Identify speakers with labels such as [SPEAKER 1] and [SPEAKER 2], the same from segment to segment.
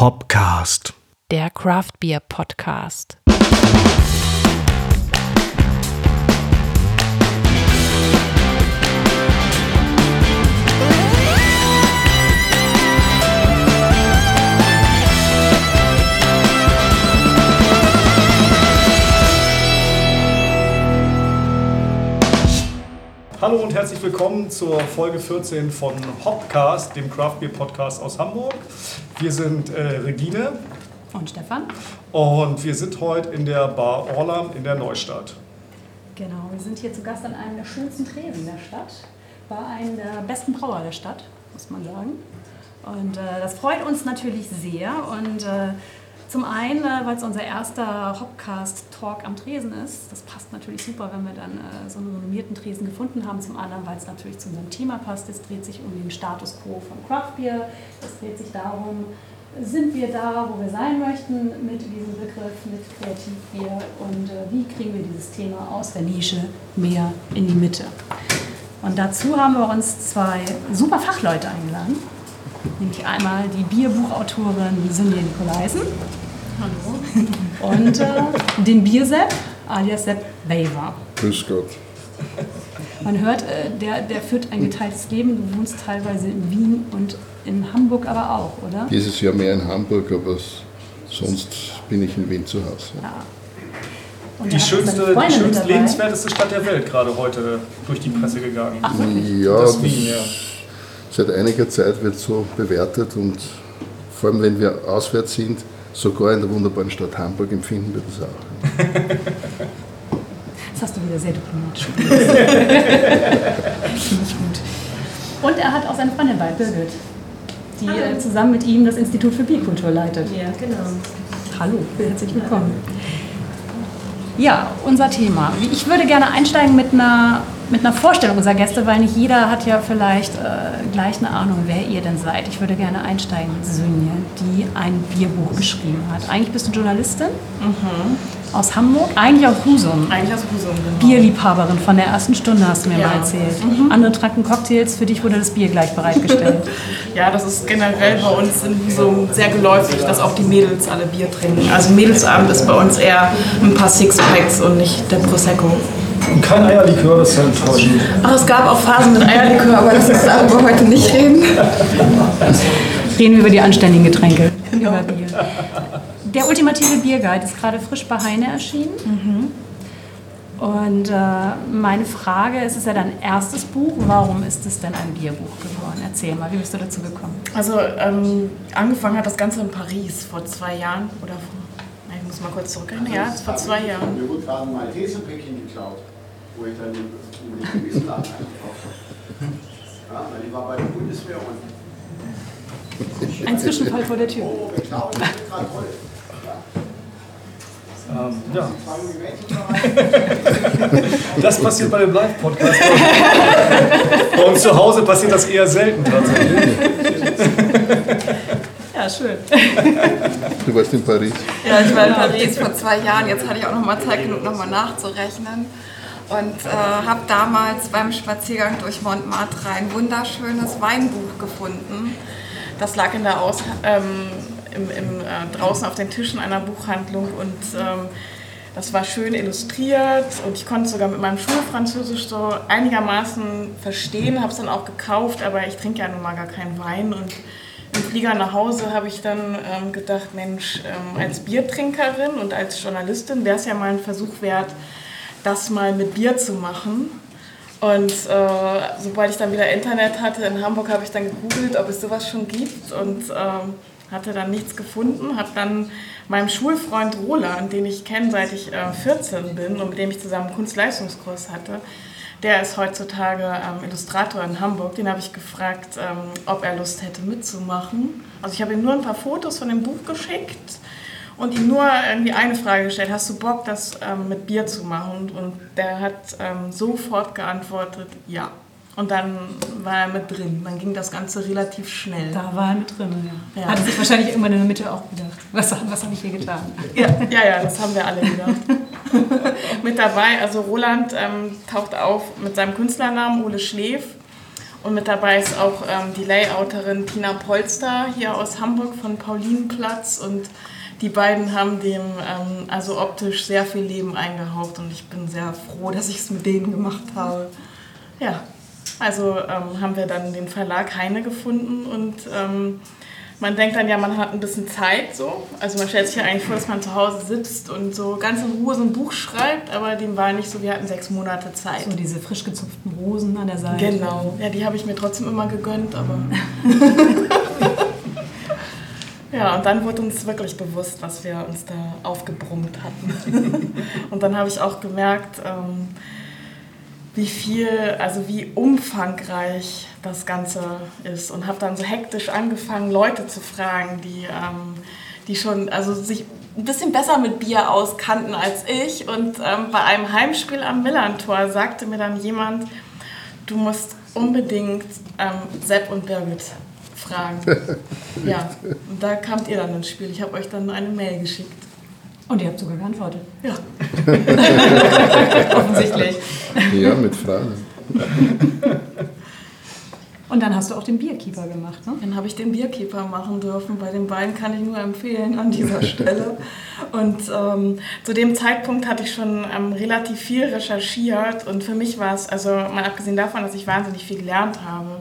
[SPEAKER 1] Hopcast.
[SPEAKER 2] Der Craft Beer Podcast.
[SPEAKER 3] Hallo und herzlich willkommen zur Folge 14 von Hopcast, dem Craft Beer Podcast aus Hamburg. Wir sind äh, Regine
[SPEAKER 2] Und Stefan?
[SPEAKER 3] und wir sind heute in der Bar Orlam in der Neustadt.
[SPEAKER 2] Genau, wir sind hier zu Gast an einem der schönsten Tresen der Stadt. Bei einem der besten Brauer der Stadt, muss man sagen. Und äh, das freut uns natürlich sehr. Und äh, zum einen, äh, weil es unser erster Hopcast-Talk am Tresen ist. Das passt natürlich super, wenn wir dann äh, so einen renommierten Tresen gefunden haben. Zum anderen, weil es natürlich zu unserem Thema passt. Es dreht sich um den Status quo von Craft Beer. Es dreht sich darum, sind wir da, wo wir sein möchten mit diesem Begriff, mit Kreativbier und äh, wie kriegen wir dieses Thema aus der Nische mehr in die Mitte. Und dazu haben wir uns zwei super Fachleute eingeladen. Nämlich einmal die Bierbuchautorin Sünje Nikolaisen. Hallo. Und äh, den Biersepp, alias Sepp Weber.
[SPEAKER 4] Grüß Gott.
[SPEAKER 2] Man hört, äh, der, der führt ein geteiltes Leben. Du wohnst teilweise in Wien und in Hamburg aber auch, oder?
[SPEAKER 4] Dieses Jahr mehr in Hamburg, aber sonst bin ich in Wien zu Hause.
[SPEAKER 2] Ja. Und
[SPEAKER 3] Die schönste, die schönste lebenswerteste Stadt der Welt, gerade heute durch die Presse gegangen.
[SPEAKER 2] Ach?
[SPEAKER 4] Ja,
[SPEAKER 3] Das
[SPEAKER 4] das
[SPEAKER 3] Wien, ja.
[SPEAKER 4] seit einiger Zeit wird so bewertet und vor allem wenn wir auswärts sind, sogar in der wunderbaren Stadt Hamburg empfinden wir das auch.
[SPEAKER 2] Das hast du wieder sehr diplomatisch gemacht. Finde ich gut. Und er hat auch seine Freundin bei, Birgit, die äh, zusammen mit ihm das Institut für Bierkultur leitet.
[SPEAKER 5] Ja, genau.
[SPEAKER 2] Hallo, herzlich willkommen. Ja, unser Thema. Ich würde gerne einsteigen mit einer, mit einer Vorstellung unserer Gäste, weil nicht jeder hat ja vielleicht äh, gleich eine Ahnung, wer ihr denn seid. Ich würde gerne einsteigen mit Sönje, die ein Bierbuch geschrieben hat. Eigentlich bist du Journalistin aus Hamburg, eigentlich aus Husum.
[SPEAKER 5] Eigentlich aus Husum, genau.
[SPEAKER 2] Bierliebhaberin von der ersten Stunde hast du mir
[SPEAKER 5] Ja.
[SPEAKER 2] mal erzählt. Andere tranken Cocktails, für dich wurde das Bier gleich bereitgestellt.
[SPEAKER 5] Ja, das ist generell bei uns in Husum sehr geläufig, dass auch die Mädels alle Bier trinken. Also Mädelsabend ist bei uns eher ein paar Sixpacks und nicht der Prosecco.
[SPEAKER 3] Und kein Eierlikör, das ist ja enttäuschend.
[SPEAKER 5] Ach, es gab auch Phasen mit Eierlikör, aber das ist darüber heute nicht reden.
[SPEAKER 2] Reden wir über die anständigen Getränke. Über Bier. Der ultimative Bierguide ist gerade frisch bei Heine erschienen. Und äh, meine Frage, es ist ja dein erstes Buch, warum ist es denn ein Bierbuch geworden? Erzähl mal, wie bist du dazu gekommen?
[SPEAKER 5] Also ähm, angefangen hat das Ganze in Paris vor zwei Jahren oder vor, muss mal kurz zurückrechnen, ja, vor zwei Jahren.
[SPEAKER 6] Mir wurde gerade ein Malteserpäckchen geklaut, wo ich dann über den Gewissenladen eingekauft habe. Ja, weil die war bei der Bundeswehr und
[SPEAKER 2] Ein Zwischenfall vor der Tür.
[SPEAKER 6] oh, geklaut, das ist gerade toll.
[SPEAKER 3] Ähm, ja, das passiert bei dem Live-Podcast. bei uns zu Hause passiert das eher selten tatsächlich.
[SPEAKER 2] Ja, schön.
[SPEAKER 4] Du warst in Paris.
[SPEAKER 7] Ja, ich war in Paris vor zwei Jahren. Jetzt hatte ich auch noch mal Zeit genug, noch mal nachzurechnen. Und äh, habe damals beim Spaziergang durch Montmartre ein wunderschönes Weinbuch gefunden.
[SPEAKER 5] Das lag in der Aus ähm, im, im, äh, draußen auf den Tischen einer Buchhandlung und ähm, das war schön illustriert und ich konnte es sogar mit meinem Schulfranzösisch so einigermaßen verstehen, habe es dann auch gekauft, aber ich trinke ja nun mal gar keinen Wein und im Flieger nach Hause habe ich dann ähm, gedacht, Mensch, ähm, als Biertrinkerin und als Journalistin wäre es ja mal ein Versuch wert, das mal mit Bier zu machen. Und äh, sobald ich dann wieder Internet hatte in Hamburg, habe ich dann gegoogelt, ob es sowas schon gibt und ähm, hatte dann nichts gefunden. Habe dann meinem Schulfreund Roland, den ich kenne seit ich äh, 14 bin und mit dem ich zusammen einen Kunstleistungskurs hatte, der ist heutzutage ähm, Illustrator in Hamburg. Den habe ich gefragt, ähm, ob er Lust hätte mitzumachen. Also ich habe ihm nur ein paar Fotos von dem Buch geschickt und ihm nur irgendwie eine Frage gestellt, hast du Bock, das ähm, mit Bier zu machen? Und der hat ähm, sofort geantwortet, ja. Und dann war er mit drin. Dann ging das Ganze relativ schnell.
[SPEAKER 2] Da war er mit drin, ja.
[SPEAKER 5] Ja.
[SPEAKER 2] Hat er sich wahrscheinlich irgendwann in der Mitte auch gedacht. Was, was habe ich hier getan?
[SPEAKER 5] Ja, ja, ja, das haben wir alle gedacht. mit dabei, also Roland ähm, taucht auf mit seinem Künstlernamen Ole Schläf Und mit dabei ist auch ähm, die Layouterin Tina Polster hier aus Hamburg von Paulinenplatz. Und die beiden haben dem ähm, also optisch sehr viel Leben eingehaucht. Und ich bin sehr froh, dass ich es mit denen gemacht habe. Ja, also ähm, haben wir dann den Verlag Heine gefunden und ähm, man denkt dann ja, man hat ein bisschen Zeit so. Also man stellt sich ja eigentlich vor, dass man zu Hause sitzt und so ganz in Ruhe so ein Buch schreibt, aber dem war nicht so, wir hatten sechs Monate Zeit.
[SPEAKER 2] So diese frisch gezupften Rosen an der Seite.
[SPEAKER 5] Genau, ja, die habe ich mir trotzdem immer gegönnt, aber. ja, und dann wurde uns wirklich bewusst, was wir uns da aufgebrummt hatten. und dann habe ich auch gemerkt, ähm, wie viel, also wie umfangreich das Ganze ist und habe dann so hektisch angefangen, Leute zu fragen, die, ähm, die schon, also sich ein bisschen besser mit Bier auskannten als ich. Und ähm, bei einem Heimspiel am Millantor sagte mir dann jemand, du musst unbedingt ähm, Sepp und Birgit fragen. ja, und da kamt ihr dann ins Spiel. Ich habe euch dann eine Mail geschickt.
[SPEAKER 2] Und ihr habt sogar geantwortet.
[SPEAKER 5] Ja.
[SPEAKER 2] Offensichtlich.
[SPEAKER 4] Ja, mit Fragen.
[SPEAKER 2] Und dann hast du auch den Bierkeeper gemacht, ne?
[SPEAKER 5] Dann habe ich den Bierkeeper machen dürfen. Bei den beiden kann ich nur empfehlen an dieser Stelle. Und ähm, zu dem Zeitpunkt hatte ich schon ähm, relativ viel recherchiert und für mich war es, also mal abgesehen davon, dass ich wahnsinnig viel gelernt habe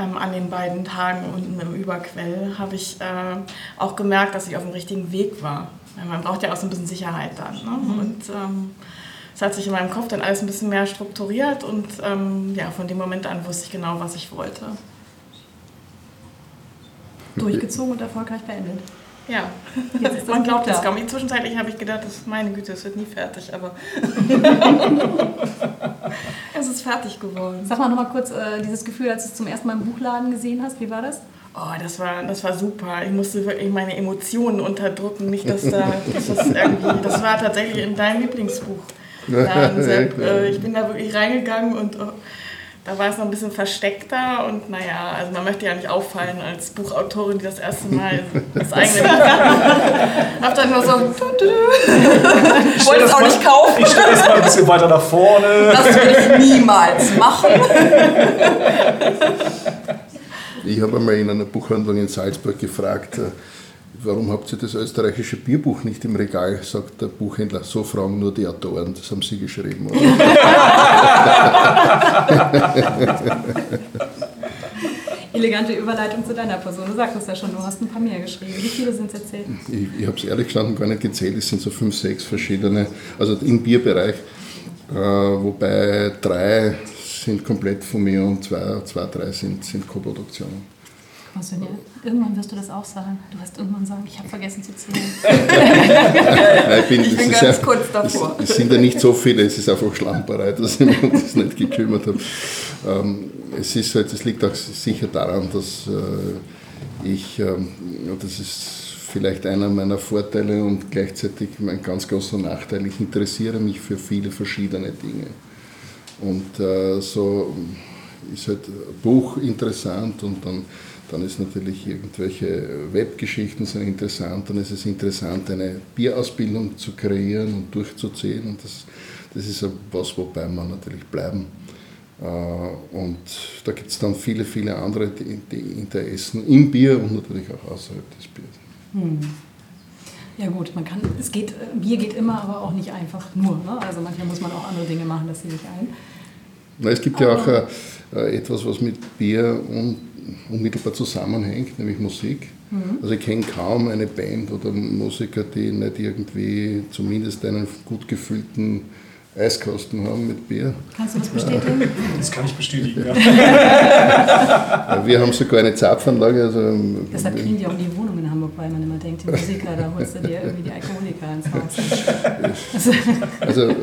[SPEAKER 5] ähm, an den beiden Tagen unten im Überquell, habe ich äh, auch gemerkt, dass ich auf dem richtigen Weg war. Man braucht ja auch so ein bisschen Sicherheit dann. Ne? Mhm. Und ähm, es hat sich in meinem Kopf dann alles ein bisschen mehr strukturiert und ähm, ja, von dem Moment an wusste ich genau, was ich wollte.
[SPEAKER 2] Durchgezogen und erfolgreich beendet.
[SPEAKER 5] Ja,
[SPEAKER 2] Jetzt
[SPEAKER 5] man glaubt
[SPEAKER 2] da.
[SPEAKER 5] kaum. Zwischenzeitlich habe ich gedacht, das, meine Güte, es wird nie fertig, aber es ist fertig geworden.
[SPEAKER 2] Sag mal nochmal kurz äh, dieses Gefühl, als du es zum ersten Mal im Buchladen gesehen hast. Wie war das?
[SPEAKER 5] Oh, das war, das war super. Ich musste wirklich meine Emotionen unterdrücken. Nicht, dass da, dass das irgendwie, das war tatsächlich in deinem Lieblingsbuch. Laden, Sepp. Äh, ich bin da wirklich reingegangen und oh, da war es noch ein bisschen versteckter und naja, also man möchte ja nicht auffallen als Buchautorin, die das erste Mal das eigene Buch Hab dann nur so, du, du, du. wollte es auch nicht kaufen.
[SPEAKER 3] Ich stelle es mal ein bisschen weiter nach vorne.
[SPEAKER 7] Das würde ich niemals machen.
[SPEAKER 4] Ich habe einmal in einer Buchhandlung in Salzburg gefragt, äh, warum habt ihr das österreichische Bierbuch nicht im Regal? Sagt der Buchhändler, so fragen nur die Autoren, das haben sie geschrieben.
[SPEAKER 2] Elegante Überleitung zu deiner Person. Du sagtest ja schon, du hast ein paar mehr geschrieben. Wie viele sind es erzählt?
[SPEAKER 4] Ich, ich habe es ehrlich gestanden gar nicht gezählt, es sind so fünf, sechs verschiedene, also im Bierbereich, äh, wobei drei sind komplett von mir und zwei, zwei drei sind, sind Co-Produktionen.
[SPEAKER 2] Irgendwann wirst du das auch sagen. Du wirst irgendwann sagen, ich habe vergessen zu zählen.
[SPEAKER 4] Ich bin,
[SPEAKER 7] Ich bin ganz
[SPEAKER 4] ja-
[SPEAKER 7] kurz davor.
[SPEAKER 4] Es, es sind ja nicht so viele, es ist einfach Schlamperei, dass ich mich um das nicht gekümmert habe. Ähm, es ist halt, es liegt auch sicher daran, dass äh, ich, ähm, das ist vielleicht einer meiner Vorteile und gleichzeitig mein ganz großer Nachteil, ich interessiere mich für viele verschiedene Dinge. Und äh, so ist halt Buch interessant und dann, dann ist natürlich irgendwelche Webgeschichten sind interessant, dann ist es interessant, eine Bierausbildung zu kreieren und durchzuziehen und das, das ist was, wobei man natürlich bleiben. Äh, Und da gibt es dann viele, viele andere die, die Interessen im Bier und natürlich auch außerhalb des Biers.
[SPEAKER 2] Ja gut, man kann, es geht, äh, Bier geht immer, aber auch nicht einfach nur. Ne? Also manchmal muss man auch andere Dinge machen, das sehe ich ein.
[SPEAKER 4] Na, es gibt ja auch äh, äh, etwas, was mit Bier un, unmittelbar zusammenhängt, nämlich Musik. Also ich kenne kaum eine Band oder Musiker, die nicht irgendwie zumindest einen gut gefüllten Eiskasten haben mit Bier.
[SPEAKER 2] Kannst du das bestätigen?
[SPEAKER 3] Das kann ich bestätigen. Ja.
[SPEAKER 4] Wir haben sogar eine Zapfanlage. Also, ähm,
[SPEAKER 2] Deshalb kriegen die auch die Wohnung in Hamburg, weil man immer denkt, die Musiker, da holst du dir irgendwie die Alkoholiker ins Haus. Also,
[SPEAKER 4] Also äh,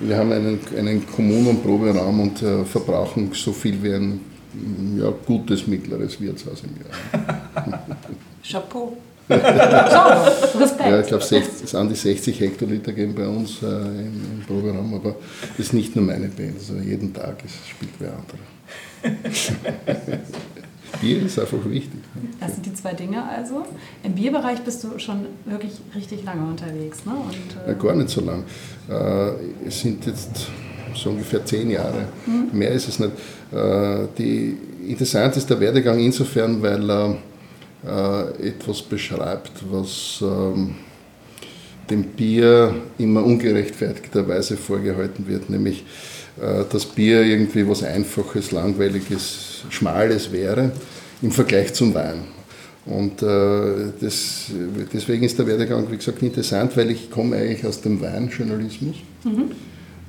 [SPEAKER 4] wir- haben einen, einen Kommun- und Proberaum und äh, verbrauchen so viel wie ein ja, gutes mittleres Wirtshaus im Jahr.
[SPEAKER 7] Chapeau.
[SPEAKER 2] so, Respekt.
[SPEAKER 4] Ja, ich glaube, es sind die 60 Hektoliter gehen bei uns äh, im, im Proberaum, aber das ist nicht nur meine Band, also jeden Tag ist, spielt wer andere. Bier ist einfach wichtig.
[SPEAKER 2] Das sind die zwei Dinge also. Im Bierbereich bist du schon wirklich richtig lange unterwegs. Ne? Und,
[SPEAKER 4] Ja,
[SPEAKER 2] äh,
[SPEAKER 4] gar nicht so lang. Äh, es sind jetzt so ungefähr zehn Jahre. Mhm. Mehr ist es nicht. Äh, die, interessant ist der Werdegang insofern, weil er äh, etwas beschreibt, was ähm, dem Bier immer ungerechtfertigterweise vorgehalten wird, nämlich äh, dass Bier irgendwie was Einfaches, Langweiliges, Schmales wäre im Vergleich zum Wein. Und äh, das, deswegen ist der Werdegang, wie gesagt, interessant, weil ich komme eigentlich aus dem Weinjournalismus mhm.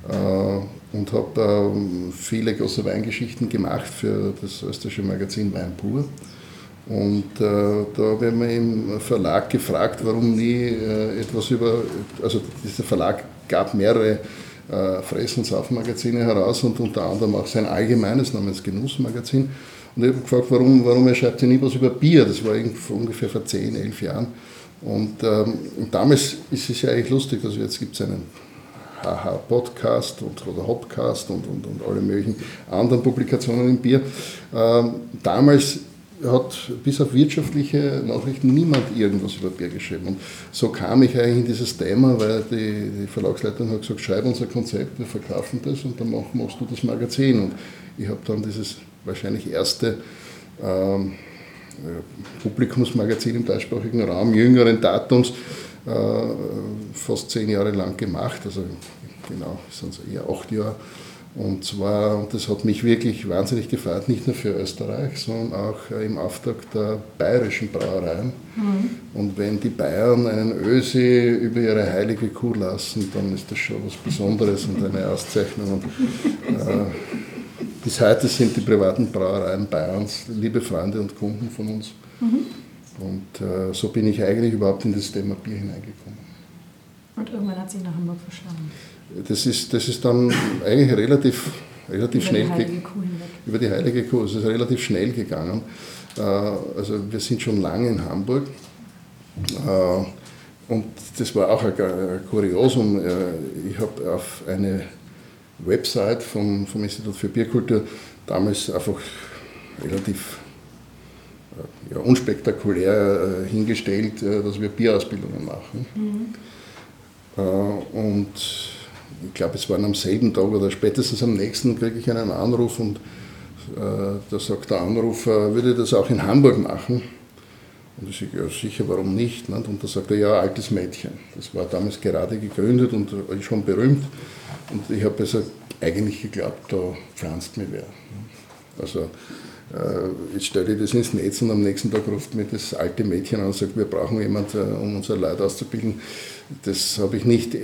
[SPEAKER 4] äh, und habe äh, viele große Weingeschichten gemacht für das österreichische Magazin Wein pur. Und äh, da habe ich mich im Verlag gefragt, warum nie äh, etwas über, also dieser Verlag gab mehrere äh, Fress- und heraus und unter anderem auch sein allgemeines namens Genussmagazin. Und ich habe gefragt, warum, warum er schreibt ja nie was über Bier. Das war ungefähr vor 10, 11 Jahren. Und ähm, damals ist es ja eigentlich lustig, also jetzt gibt es einen HH-Podcast und, oder Hopcast und, und, und alle möglichen anderen Publikationen im Bier. Ähm, damals hat bis auf wirtschaftliche Nachrichten niemand irgendwas über Bier geschrieben. Und so kam ich eigentlich in dieses Thema, weil die, die Verlagsleitung hat gesagt, schreib unser Konzept, wir verkaufen das und dann machst du das Magazin. Und ich habe dann dieses wahrscheinlich erste ähm, Publikumsmagazin im deutschsprachigen Raum jüngeren Datums äh, fast zehn Jahre lang gemacht, also genau, sind es eher acht Jahre. Und zwar, und das hat mich wirklich wahnsinnig gefreut, nicht nur für Österreich, sondern auch äh, im Auftrag der bayerischen Brauereien. Mhm. Und wenn die Bayern einen Ösi über ihre heilige Kuh lassen, dann ist das schon was Besonderes und eine Auszeichnung. Und, äh, bis heute sind die privaten Brauereien Bayerns liebe Freunde und Kunden von uns. Mhm. Und äh, so bin ich eigentlich überhaupt in das Thema Bier hineingekommen.
[SPEAKER 2] Und irgendwann hat sich nach Hamburg verschlagen
[SPEAKER 4] das ist, das ist dann eigentlich relativ, relativ über schnell die über die Heilige Kuh. Es ist relativ schnell gegangen. Äh, also wir sind schon lange in Hamburg. Äh, und das war auch ein Kuriosum. Äh, ich habe auf eine Website vom, vom Institut für Bierkultur damals einfach relativ ja, unspektakulär hingestellt, dass wir Bierausbildungen machen. Mhm. Und ich glaube, es war am selben Tag oder spätestens am nächsten, kriege ich einen Anruf und äh, da sagt der Anrufer, würde das auch in Hamburg machen? Und ich sage, ja sicher, warum nicht? Ne? Und da sagt er, ja, altes Mädchen. Das war damals gerade gegründet und schon berühmt. Und ich habe also eigentlich geglaubt, da pflanzt mir wer. Also äh, jetzt stelle ich das ins Netz und am nächsten Tag ruft mir das alte Mädchen an und sagt, wir brauchen jemanden, äh, um unsere Leute auszubilden. Das habe ich nicht äh,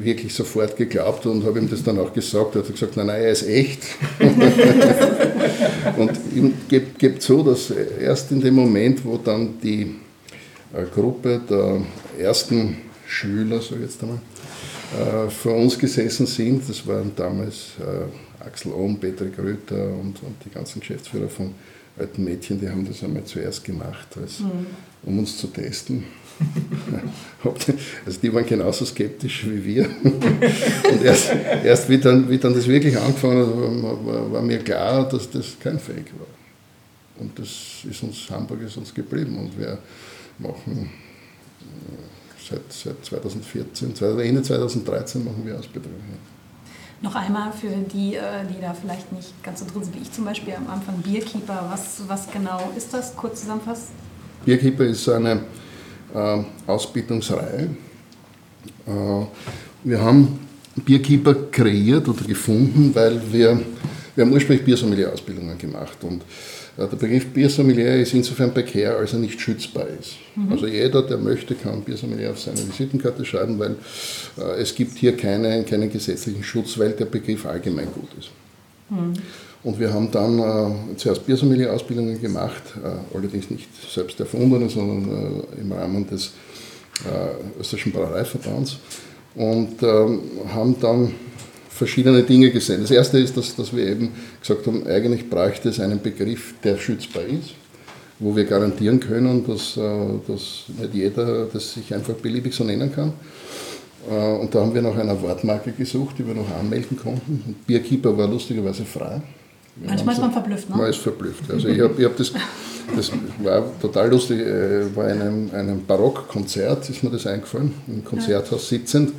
[SPEAKER 4] wirklich sofort geglaubt und habe ihm das dann auch gesagt. Er hat gesagt, nein, nein, er ist echt. und ihm gibt, gibt so, dass erst in dem Moment, wo dann die Gruppe der ersten Schüler, so jetzt einmal, vor uns gesessen sind, das waren damals Axel Ohm, Peter Gröter und, und die ganzen Geschäftsführer von alten Mädchen, die haben das einmal zuerst gemacht, als, mhm. um uns zu testen. also die waren genauso skeptisch wie wir. und erst, erst wie, dann, wie dann das wirklich angefangen hat, war, war, mir klar, dass das kein Fake war. Und das ist uns, Hamburg ist uns geblieben und wir machen äh, seit, seit 2014, Ende 2013 machen wir Ausbildung.
[SPEAKER 2] Noch einmal für die, äh, die da vielleicht nicht ganz so drin sind wie ich zum Beispiel am Anfang, Bierkeeper, was, was genau ist das? Kurz zusammenfassen.
[SPEAKER 4] Bierkeeper ist eine äh, Ausbildungsreihe. Äh, wir haben Bierkeeper kreiert oder gefunden, weil wir, wir haben ursprünglich Biersommelier-Ausbildungen gemacht und der Begriff Biersommelier ist insofern prekär, als er nicht schützbar ist. Mhm. Also jeder, der möchte, kann Biersommelier auf seine Visitenkarte schreiben, weil äh, es gibt hier keine, keinen gesetzlichen Schutz, weil der Begriff allgemein gut ist. Mhm. Und wir haben dann äh, zuerst Biersommelier-Ausbildungen gemacht, äh, allerdings nicht selbst erfundene, sondern äh, im Rahmen des äh, österreichischen Brauereiverbands und ähm, haben dann verschiedene Dinge gesehen. Das erste ist, dass, dass wir eben gesagt haben, eigentlich bräuchte es einen Begriff, der schützbar ist, wo wir garantieren können, dass, äh, dass nicht jeder das sich einfach beliebig so nennen kann. Äh, und da haben wir nach einer Wortmarke gesucht, die wir noch anmelden konnten. Und Bierkeeper war lustigerweise frei.
[SPEAKER 2] Wir Manchmal ist man verblüfft, ne?
[SPEAKER 4] Man ist verblüfft. Also ich habe hab das, das war total lustig, äh, bei einem, einem Barockkonzert ist mir das eingefallen, im Konzerthaus sitzend. Und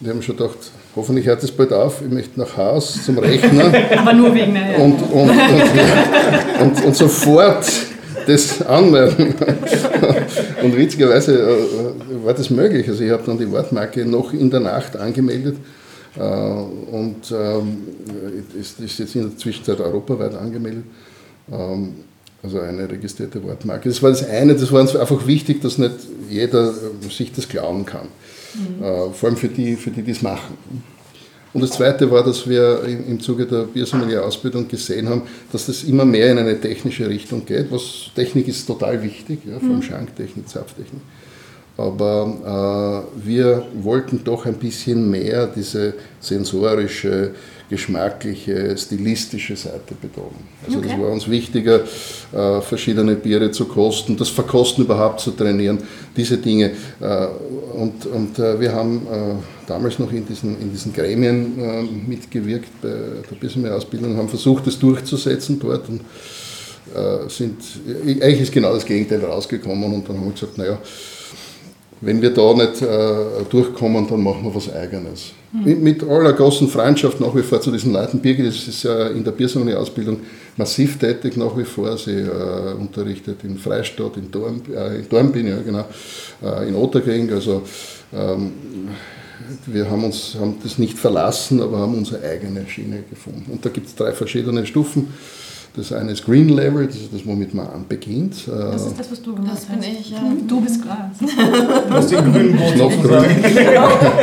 [SPEAKER 4] ich habe mir schon gedacht, hoffentlich hört es bald auf, ich möchte nach Haus zum Rechner.
[SPEAKER 2] Aber nur wegen der.
[SPEAKER 4] und, und, und, und, und sofort das anmelden. Und witzigerweise äh, war das möglich. Also ich habe dann die Wortmarke noch in der Nacht angemeldet äh, und ähm, ist, ist jetzt in der Zwischenzeit europaweit angemeldet. Ähm, also eine registrierte Wortmarke. Das war das eine, das war uns einfach wichtig, dass nicht jeder äh, sich das klauen kann. Mhm. Vor allem für die, für die, die es machen. Und das Zweite war, dass wir im Zuge der Biersommelier-Ausbildung gesehen haben, dass das immer mehr in eine technische Richtung geht. Was Technik ist total wichtig, ja, vor allem mhm. Schanktechnik, Zapftechnik. Aber äh, wir wollten doch ein bisschen mehr diese sensorische, geschmackliche, stilistische Seite betonen. Also okay. das war uns wichtiger, äh, verschiedene Biere zu kosten, das Verkosten überhaupt zu trainieren, diese Dinge. Äh, und und äh, wir haben damals noch in diesen, in diesen Gremien mitgewirkt bei der Business-Ausbildung, haben versucht, das durchzusetzen dort und sind, eigentlich ist genau das Gegenteil rausgekommen und dann haben wir gesagt, naja, wenn wir da nicht durchkommen, dann machen wir was Eigenes. Mit, mit, aller großen Freundschaft nach wie vor zu diesen Leuten. Birgit ist ja in der Biersommelier-Ausbildung massiv tätig nach wie vor. Sie äh, unterrichtet in Freistadt, in, Dorn, äh, in Dornbin, ja, genau, äh, in Otterkring. Also ähm, wir haben, uns, haben das nicht verlassen, aber haben unsere eigene Schiene gefunden. Und da gibt es drei verschiedene Stufen. Das eine ist Green Level, das ist das, womit man beginnt.
[SPEAKER 2] Das ist das, was du gemacht
[SPEAKER 7] hast. Das bin ich, ja.
[SPEAKER 2] Du bist klar.
[SPEAKER 3] Du hast den grünen.
[SPEAKER 4] Noch grün.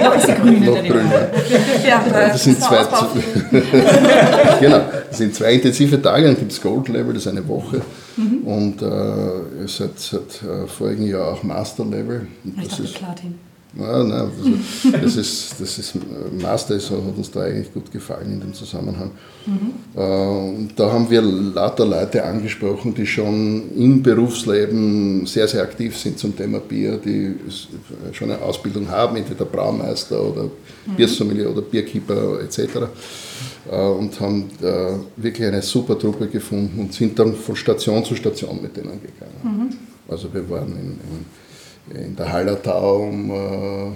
[SPEAKER 2] noch ist die grüne.
[SPEAKER 4] Noch grün, ja. das sind zwei, genau, das sind zwei intensive Tage, dann gibt es Gold Level, das ist eine Woche. Mhm. Und äh, seit, seit äh, vorigen Jahr auch Master Level.
[SPEAKER 2] ich dachte Platin.
[SPEAKER 4] Nein, nein, das, ist, das ist Master ist, hat uns da eigentlich gut gefallen in dem Zusammenhang. Mhm. Und da haben wir lauter Leute angesprochen, die schon im Berufsleben sehr, sehr aktiv sind zum Thema Bier, die schon eine Ausbildung haben, entweder Braumeister oder mhm. Biersommelier oder Bierkeeper etc. Äh, und haben wirklich eine super Truppe gefunden und sind dann von Station zu Station mit denen gegangen. Mhm. Also wir waren in, in in der Hallertau, äh,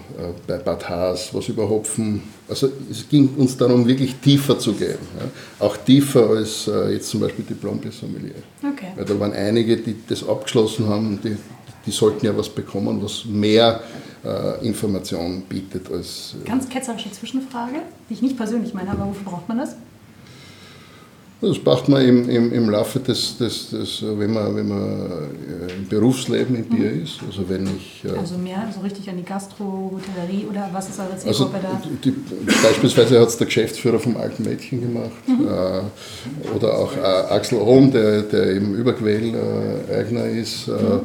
[SPEAKER 4] bei Bad Haas, was über Hopfen. Also es ging uns darum, wirklich tiefer zu gehen. Ja. Auch tiefer als äh, jetzt zum Beispiel Diplom-Sommelier. Okay. Weil da waren einige, die das abgeschlossen haben, die, die sollten ja was bekommen, was mehr äh, Information bietet als.
[SPEAKER 2] Äh, Ganz ketzerische Zwischenfrage, die ich nicht persönlich meine, aber wofür braucht man das?
[SPEAKER 4] Das macht man im, im, im Laufe des, des, des, wenn man, wenn man äh, im Berufsleben im Bier mhm. ist. Also wenn ich.
[SPEAKER 2] Äh, also mehr so richtig an die Gastro, Hotellerie oder was ist eure Zielgruppe also, da?
[SPEAKER 4] Die, beispielsweise hat es der Geschäftsführer vom Alten Mädchen gemacht. Mhm. Äh, oder auch äh, Axel Ohm, der, der eben Überquell-Eigner ist, äh, mhm.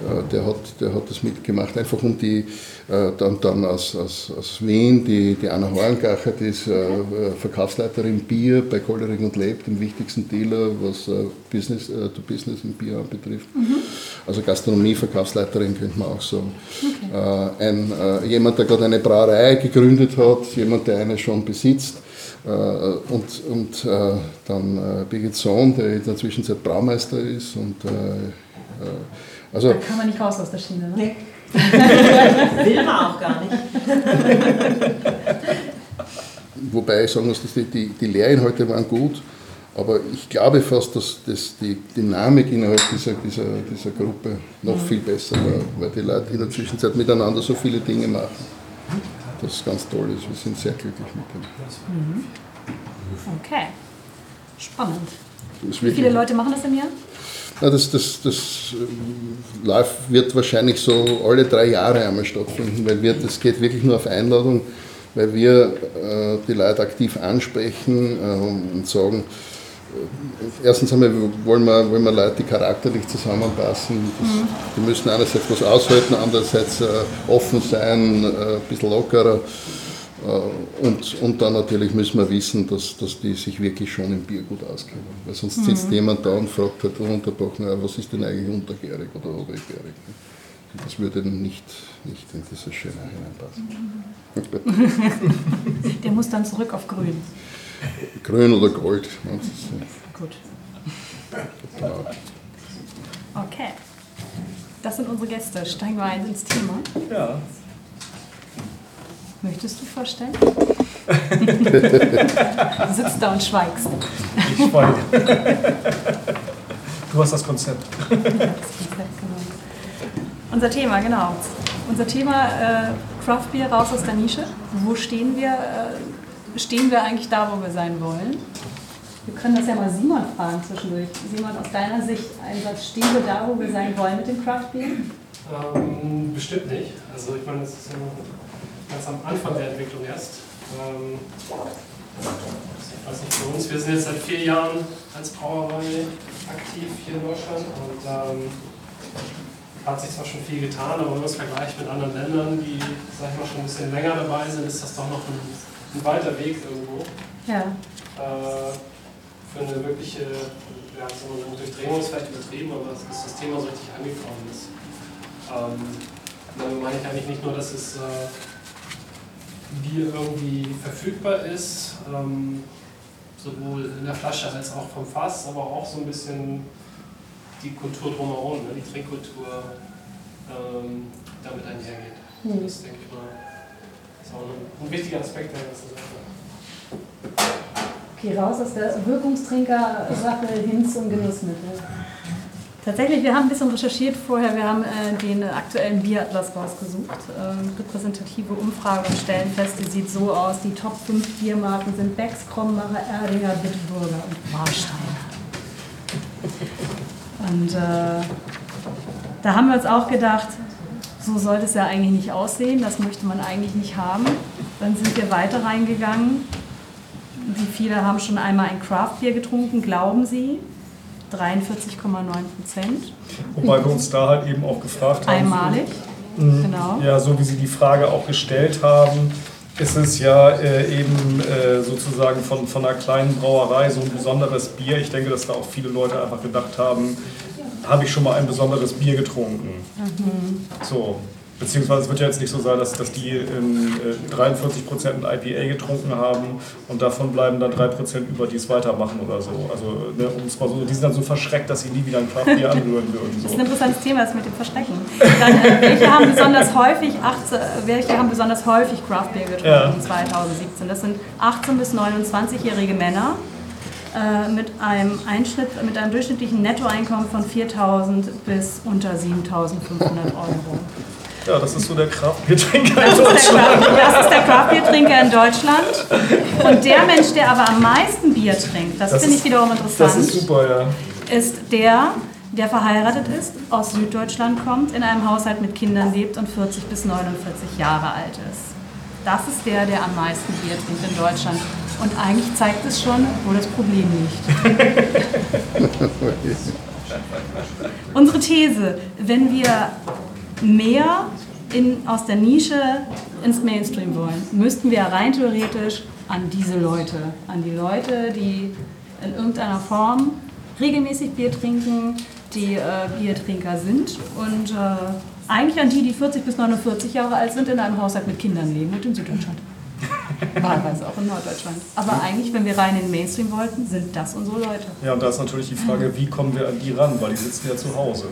[SPEAKER 4] Äh, der, hat, der hat das mitgemacht, einfach um die äh, dann, dann aus, aus, aus Wien die, die Anna Horngacher, die ist äh, Verkaufsleiterin Bier bei Kollering und Lebt, dem wichtigsten Dealer, was äh, Business äh, to Business im Bier anbetrifft. Mhm. Also Gastronomie-Verkaufsleiterin könnte man auch sagen. Okay. Äh, ein, äh, jemand, der gerade eine Brauerei gegründet hat, jemand, der eine schon besitzt. und und dann Birgit Sohn, der in der Zwischenzeit Braumeister ist. Und,
[SPEAKER 2] also, da kann man nicht raus aus der Schiene, ne? Nee.
[SPEAKER 1] Will man auch gar nicht.
[SPEAKER 4] Wobei ich sagen muss, dass die, die, die Lehrinhalte waren gut, aber ich glaube fast, dass, dass die Dynamik innerhalb dieser, dieser, dieser Gruppe noch mhm. viel besser war, weil die Leute in der Zwischenzeit miteinander so viele Dinge machen. Das ist ganz toll ist. Wir sind sehr glücklich mit dem.
[SPEAKER 2] Mhm. Okay. Spannend. Wie viele Leute machen das im Jahr?
[SPEAKER 4] Ja, das, das, das ähm, Live wird wahrscheinlich so alle drei Jahre einmal stattfinden, weil wir, das geht wirklich nur auf Einladung, weil wir äh, die Leute aktiv ansprechen äh, und sagen, äh, erstens einmal wollen wir, wollen wir Leute, die charakterlich zusammenpassen. Das, mhm. Die müssen einerseits was aushalten, andererseits äh, offen sein, äh, ein bisschen lockerer. Äh, und, und dann natürlich müssen wir wissen, dass, dass die sich wirklich schon im Bier gut auskennen. Weil sonst mhm. sitzt jemand da und fragt halt ununterbrochen, was ist denn eigentlich untergärig oder obergärig. Das würde nicht, nicht in diese Schöne
[SPEAKER 2] hineinpassen. Der muss dann zurück auf Grün.
[SPEAKER 4] Grün oder Gold.
[SPEAKER 2] Gut. Okay. Das sind unsere Gäste. Steigen wir ein ins Thema.
[SPEAKER 3] Ja.
[SPEAKER 2] Möchtest du vorstellen? Du sitzt da und schweigst.
[SPEAKER 3] Ich schweige. Du hast das Konzept.
[SPEAKER 2] Das Konzept, genau. Unser Thema, genau. Unser Thema äh, Craft Beer raus aus der Nische. Wo stehen wir? Äh, stehen wir eigentlich da, wo wir sein wollen? Wir können das ja mal Simon fragen zwischendurch. Simon, aus deiner Sicht ein Satz, stehen wir da, wo wir sein wollen mit dem Craft Beer?
[SPEAKER 8] Ähm, bestimmt nicht. Also ich meine, das ist ja noch ganz am Anfang der Entwicklung erst. Ähm, ich weiß nicht, für uns, wir sind jetzt seit vier Jahren als Brauerei aktiv hier in Deutschland und ähm, hat sich zwar schon viel getan, aber wenn man es vergleicht mit anderen Ländern, die, sag ich mal, schon ein bisschen länger dabei sind, ist das doch noch ein, ein weiter Weg irgendwo.
[SPEAKER 2] Ja.
[SPEAKER 8] Äh, für eine wirkliche, ja, so eine Durchdringung ist vielleicht übertrieben, aber dass das Thema so richtig angekommen ist. Ähm, damit meine ich eigentlich nicht nur, dass es äh, Bier irgendwie verfügbar ist, ähm, sowohl in der Flasche als auch vom Fass, aber auch so ein bisschen die Kultur drumherum, ne, die Trinkkultur ähm, damit einhergeht.
[SPEAKER 2] Hm.
[SPEAKER 8] Das denke ich mal ist auch ein, ein wichtiger Aspekt der ganzen Sache.
[SPEAKER 2] Okay, raus aus der Wirkungstrinker-Sache hin zum Genussmittel. Tatsächlich, wir haben ein bisschen recherchiert vorher. Wir haben äh, den aktuellen Bieratlas rausgesucht. Ähm, repräsentative Umfrage und stellen fest, die sieht so aus. Die Top 5 Biermarken sind Becks, Krombacher, Erdinger, Bitburger und Warsteiner. Und äh, da haben wir uns auch gedacht, so sollte es ja eigentlich nicht aussehen. Das möchte man eigentlich nicht haben. Dann sind wir weiter reingegangen. Wie viele haben schon einmal ein Craft-Bier getrunken, glauben Sie? 43,9 Prozent.
[SPEAKER 3] Wobei wir uns da halt eben auch gefragt haben.
[SPEAKER 2] Einmalig.
[SPEAKER 3] Mhm.
[SPEAKER 2] Genau.
[SPEAKER 3] Ja, so wie Sie die Frage auch gestellt haben, ist es ja äh, eben äh, sozusagen von, von einer kleinen Brauerei so ein besonderes Bier. Ich denke, dass da auch viele Leute einfach gedacht haben, habe ich schon mal ein besonderes Bier getrunken. So. Beziehungsweise es wird ja jetzt nicht so sein, dass, dass die in äh, 43% ein IPA getrunken haben und davon bleiben dann 3% über, die es weitermachen oder so. Also, ne, um es mal so, die sind dann so verschreckt, dass sie nie wieder ein Kraftbier anrühren würden.
[SPEAKER 2] Das ist
[SPEAKER 3] So.
[SPEAKER 2] ein interessantes Thema, das mit dem Verstecken. Dann, äh, welche, haben besonders häufig 18, welche haben besonders häufig Craft Beer getrunken
[SPEAKER 3] Ja.
[SPEAKER 2] 2017? Das sind 18- bis 29-jährige Männer äh, mit einem Einschnitt, mit einem durchschnittlichen Nettoeinkommen von 4.000 bis unter 7.500 Euro.
[SPEAKER 3] Ja, das ist so der Kraftbiertrinker in Deutschland.
[SPEAKER 2] Das ist der Craft-Bier-Trinker in Deutschland. Und der Mensch, der aber am meisten Bier trinkt, das,
[SPEAKER 3] Das
[SPEAKER 2] finde ich wiederum interessant,
[SPEAKER 3] Das ist super, ja.
[SPEAKER 2] ist der, der verheiratet ist, aus Süddeutschland kommt, in einem Haushalt mit Kindern lebt und 40 bis 49 Jahre alt ist. Das ist der, der am meisten Bier trinkt in Deutschland. Und eigentlich zeigt es schon, wo das Problem liegt. Unsere These, wenn wir mehr in, aus der Nische ins Mainstream wollen, müssten wir rein theoretisch an diese Leute, an die Leute, die in irgendeiner Form regelmäßig Bier trinken, die äh, Biertrinker sind und äh, eigentlich an die, die 40 bis 49 Jahre alt sind, in einem Haushalt mit Kindern leben und in Süddeutschland. Wahlweise auch in Norddeutschland. Aber eigentlich, wenn wir rein in den Mainstream wollten, sind das unsere Leute.
[SPEAKER 3] Ja, und da ist natürlich die Frage, wie kommen wir an die ran, weil die sitzen ja zu Hause.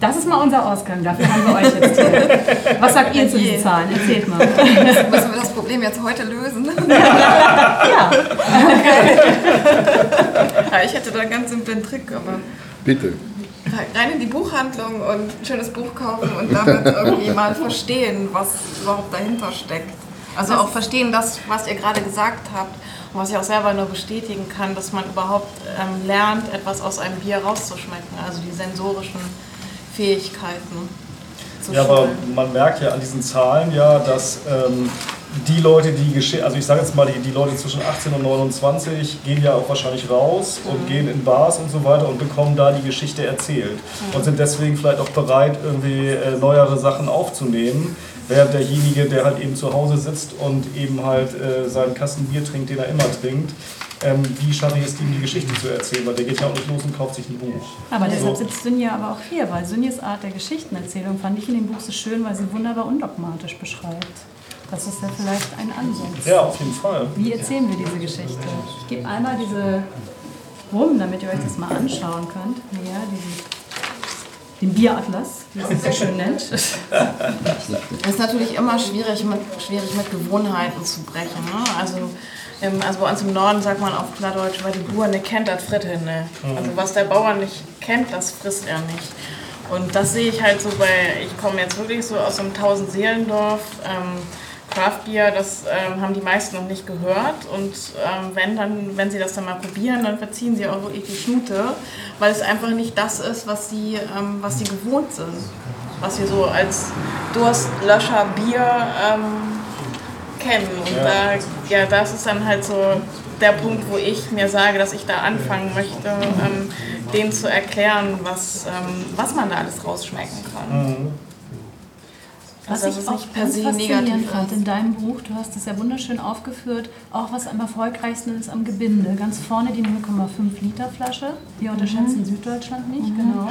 [SPEAKER 2] Das ist mal unser Ausgang, dafür haben wir euch jetzt hier. Was sagt ihr zu diesen Zahlen? Erzählt mal.
[SPEAKER 7] Müssen wir das Problem jetzt heute lösen?
[SPEAKER 2] Ja,
[SPEAKER 7] Ja, ich hätte da einen ganz simplen Trick, aber
[SPEAKER 4] Bitte.
[SPEAKER 7] rein in die Buchhandlung und ein schönes Buch kaufen und damit irgendwie mal verstehen, was überhaupt dahinter steckt. Also auch verstehen das, was ihr gerade gesagt habt und was ich auch selber nur bestätigen kann, dass man überhaupt ähm, lernt, etwas aus einem Bier rauszuschmecken, also die sensorischen Fähigkeiten zu
[SPEAKER 3] Ja, aber man merkt ja an diesen Zahlen ja, dass ähm, die Leute, die Geschichte, also ich sage jetzt mal, die, die Leute zwischen 18 und 29 gehen ja auch wahrscheinlich raus und gehen in Bars und so weiter und bekommen da die Geschichte erzählt und sind deswegen vielleicht auch bereit, irgendwie äh, neuere Sachen aufzunehmen, während derjenige, der halt eben zu Hause sitzt und eben halt äh, seinen Kasten Bier trinkt, den er immer trinkt, ähm, wie schaffe ich es, ihm die Geschichte zu erzählen, weil der geht ja auch nicht los und kauft sich ein Buch.
[SPEAKER 2] aber deshalb
[SPEAKER 3] So.
[SPEAKER 2] sitzt Synja aber auch hier, weil Synjas Art der Geschichtenerzählung fand ich in dem Buch so schön, weil sie wunderbar undogmatisch beschreibt. Das ist ja vielleicht ein Ansatz.
[SPEAKER 3] Ja, auf jeden Fall.
[SPEAKER 2] Wie erzählen wir diese Geschichte? Ich gebe einmal diese rum, damit ihr euch das mal anschauen könnt. Ja, den Bieratlas, wie es so schön nennt.
[SPEAKER 5] Es ist natürlich immer schwierig mit, schwierig mit Gewohnheiten zu brechen. Ne? Also, im, also bei uns im Norden sagt man auf Plattdeutsch, weil die Bauern nicht kennt, das fritt hin. Ne? Also was der Bauer nicht kennt, das frisst er nicht. Und das sehe ich halt so bei, ich komme jetzt wirklich so aus einem Tausend-Seelendorf. Ähm, Craft Beer, das ähm, haben die meisten noch nicht gehört. Und ähm, wenn, dann, wenn sie das dann mal probieren, dann verziehen sie auch wirklich die Schnute, weil es einfach nicht das ist, was sie, ähm, was sie gewohnt sind. Was wir so als Durstlöscher Bier ähm, kennen. Und
[SPEAKER 3] Ja.
[SPEAKER 5] da, ja, das ist dann halt so der Punkt, wo ich mir sage, dass ich da anfangen möchte, ähm, denen zu erklären, was, ähm, was man da alles rausschmecken kann.
[SPEAKER 2] Was
[SPEAKER 5] Also,
[SPEAKER 2] ich auch
[SPEAKER 5] nicht per se negativ
[SPEAKER 2] fand in deinem Buch, du hast es ja wunderschön aufgeführt, auch was am erfolgreichsten ist am Gebinde. Ganz vorne die 0,5 Liter Flasche, die unterschätzen Süddeutschland nicht, genau.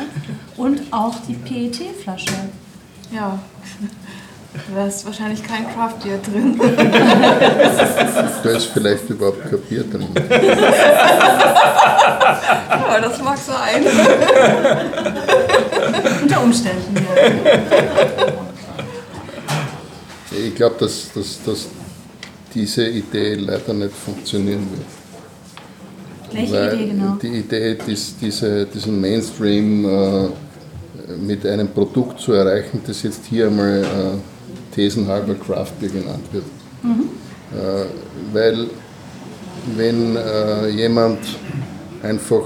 [SPEAKER 2] Und auch die PET-Flasche.
[SPEAKER 5] Ja. Da ist wahrscheinlich kein Craft Beer drin.
[SPEAKER 4] Da ist vielleicht überhaupt kein Bier drin.
[SPEAKER 5] Aber das mag sein.
[SPEAKER 2] Unter Umständen, ja.
[SPEAKER 4] Ich glaube, dass, dass, dass diese Idee leider nicht funktionieren wird.
[SPEAKER 2] Welche
[SPEAKER 4] Weil
[SPEAKER 2] Idee genau?
[SPEAKER 4] Die Idee, dies, diese, diesen Mainstream äh, mit einem Produkt zu erreichen, das jetzt hier einmal äh, thesenhalber Craft Beer genannt wird. Äh, weil wenn äh, jemand einfach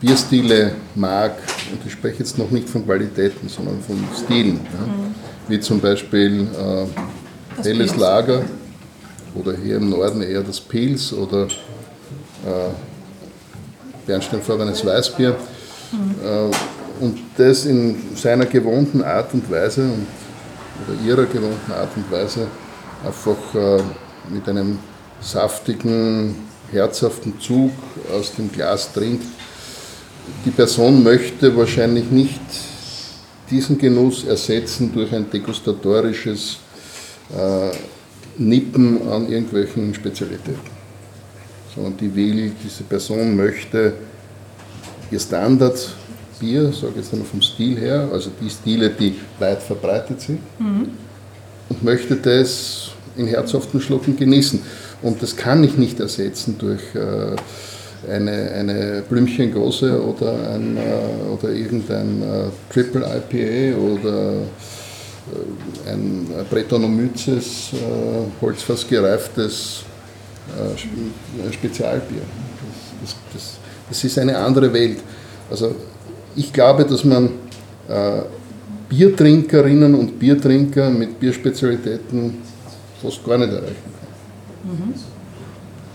[SPEAKER 4] Bierstile mag, und ich spreche jetzt noch nicht von Qualitäten, sondern von Stilen, ja, wie zum Beispiel äh, helles Lager oder hier im Norden eher das Pils oder äh, bernsteinfarbenes Weißbier. Äh, und das in seiner gewohnten Art und Weise und, oder ihrer gewohnten Art und Weise einfach äh, mit einem saftigen, herzhaften Zug aus dem Glas trinkt. Die Person möchte wahrscheinlich nicht diesen Genuss ersetzen durch ein degustatorisches äh, Nippen an irgendwelchen Spezialitäten sondern die will, diese Person möchte ihr Standardbier, sage jetzt einmal vom Stil her, also die Stile, die weit verbreitet sind, und möchte das in herzhaften Schlucken genießen. Und das kann ich nicht ersetzen durch äh, eine, eine Blümchengose oder, ein, äh, oder irgendein äh, Triple IPA oder ein Brettanomyces, äh, holzfassgereiftes äh, Sp- Spezialbier. Das, das, das, das ist eine andere Welt. Also ich glaube, dass man äh, Biertrinkerinnen und Biertrinker mit Bierspezialitäten fast gar nicht erreichen kann.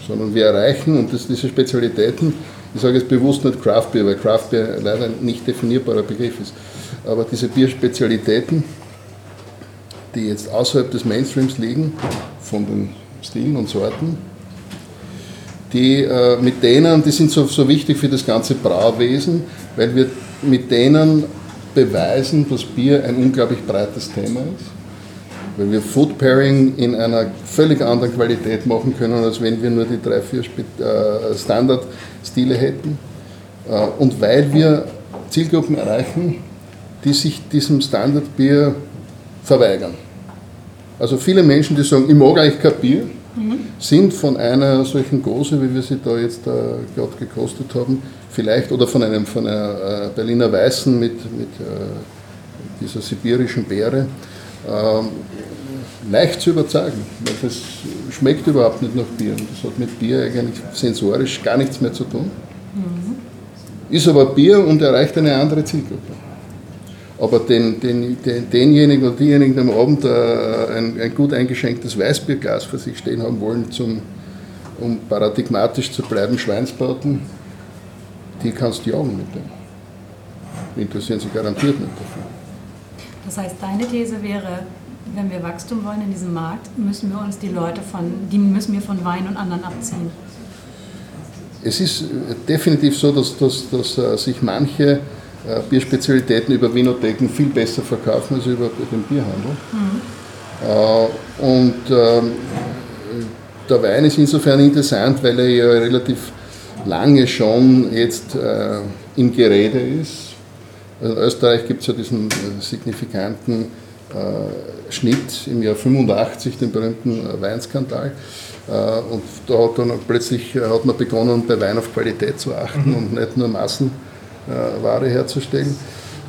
[SPEAKER 4] Sondern wir erreichen, und das, diese Spezialitäten, ich sage jetzt bewusst nicht Craft Beer, weil Craft Beer leider ein nicht definierbarer Begriff ist, aber diese Bierspezialitäten, die jetzt außerhalb des Mainstreams liegen, von den Stilen und Sorten, die äh, mit denen, die sind so, so wichtig für das ganze Brauwesen, weil wir mit denen beweisen, dass Bier ein unglaublich breites Thema ist. Weil wir Food Pairing in einer völlig anderen Qualität machen können, als wenn wir nur die drei, vier äh, Standardstile hätten. Äh, und weil wir Zielgruppen erreichen, die sich diesem Standardbier verweigern. Also viele Menschen, die sagen, ich mag eigentlich kein Bier, sind von einer solchen Gose, wie wir sie da jetzt äh, gerade gekostet haben, vielleicht, oder von, einem, von einer äh, Berliner Weißen mit, mit äh, dieser sibirischen Beere, ähm, leicht zu überzeugen, weil das schmeckt überhaupt nicht nach Bier. Und das hat mit Bier eigentlich sensorisch gar nichts mehr zu tun. Ist aber Bier und erreicht eine andere Zielgruppe. Aber den, den, den, denjenigen oder diejenigen, die am Abend äh, ein, ein gut eingeschenktes Weißbierglas vor sich stehen haben wollen, zum, um paradigmatisch zu bleiben, Schweinsbraten, die kannst du jagen mit dem. Die interessieren sich garantiert nicht dafür.
[SPEAKER 2] Das heißt, deine These wäre, wenn wir Wachstum wollen in diesem Markt, müssen wir uns die Leute von, die müssen wir von Wein und anderen abziehen.
[SPEAKER 4] Es ist äh, definitiv so, dass, dass, dass äh, sich manche äh, Bierspezialitäten über Winotheken viel besser verkaufen als über den Bierhandel. Äh, und ähm, der Wein ist insofern interessant, weil er ja relativ lange schon jetzt äh, im Gerede ist, In Österreich gibt es ja diesen äh, signifikanten äh, Schnitt im Jahr 85, den berühmten äh, Weinskandal. Äh, und da hat dann plötzlich äh, hat man begonnen, bei Wein auf Qualität zu achten mhm. und nicht nur Massenware herzustellen.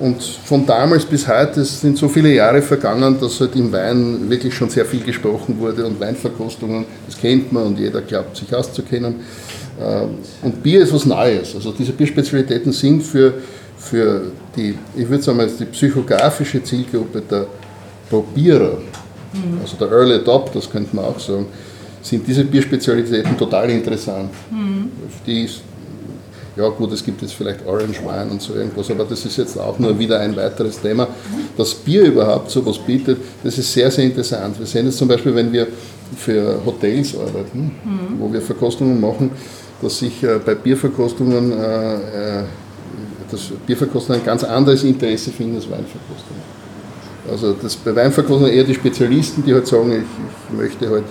[SPEAKER 4] Und von damals bis heute sind so viele Jahre vergangen, dass halt im Wein wirklich schon sehr viel gesprochen wurde und Weinverkostungen, das kennt man und jeder glaubt sich auszukennen. Ähm, und Bier ist was Neues. Also diese Bierspezialitäten sind für, für die, ich würde sagen, die psychografische Zielgruppe der Probierer, mhm. also der Early Adopters könnte man auch sagen, sind diese Bierspezialitäten total interessant. Mhm. Die ja gut, es gibt jetzt vielleicht Orange Wine und so irgendwas, aber das ist jetzt auch nur wieder ein weiteres Thema. Das Bier überhaupt so was bietet, das ist sehr, sehr interessant. Wir sehen es zum Beispiel, wenn wir für Hotels arbeiten, mhm. wo wir Verkostungen machen, dass sich äh, bei Bierverkostungen äh, äh, das Bierverkostungen ein ganz anderes Interesse finden als Weinverkostungen. Also das bei Weinverkostungen eher die Spezialisten, die halt sagen, ich, ich möchte halt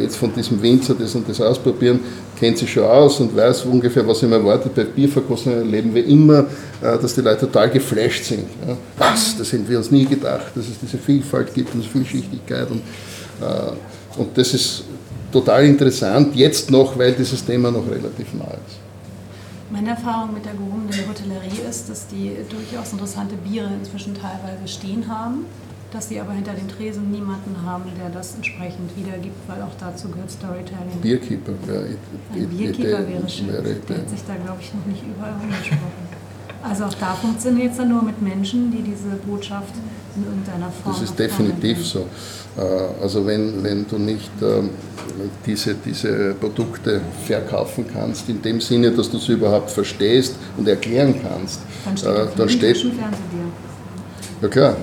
[SPEAKER 4] jetzt von diesem Winzer das und das ausprobieren, kennt sich schon aus und weiß ungefähr, was ihm erwartet. Bei Bierverkostungen erleben wir immer, dass die Leute total geflasht sind. Was, das hätten wir uns nie gedacht, dass es diese Vielfalt gibt und Vielschichtigkeit. Und, und das ist total interessant, jetzt noch, weil dieses Thema noch relativ neu ist.
[SPEAKER 2] Meine Erfahrung mit der gehobenen Hotellerie ist, dass die durchaus interessante Biere inzwischen teilweise stehen haben, dass sie aber hinter dem Tresen niemanden haben, der das entsprechend wiedergibt, weil auch dazu gehört Storytelling.
[SPEAKER 4] Bierkeeper, ja.
[SPEAKER 2] Ein Bierkeeper wäre schön. Der hat sich da, glaube ich, noch nicht überall angesprochen. Also auch da funktioniert es dann nur mit Menschen, die diese Botschaft in irgendeiner Form.
[SPEAKER 4] Das ist definitiv so. Äh, also wenn, wenn du nicht ähm, diese, diese Produkte verkaufen kannst, in dem Sinne, dass du sie überhaupt verstehst und erklären kannst,
[SPEAKER 2] dann, steht äh, dann steht.
[SPEAKER 4] Ja klar,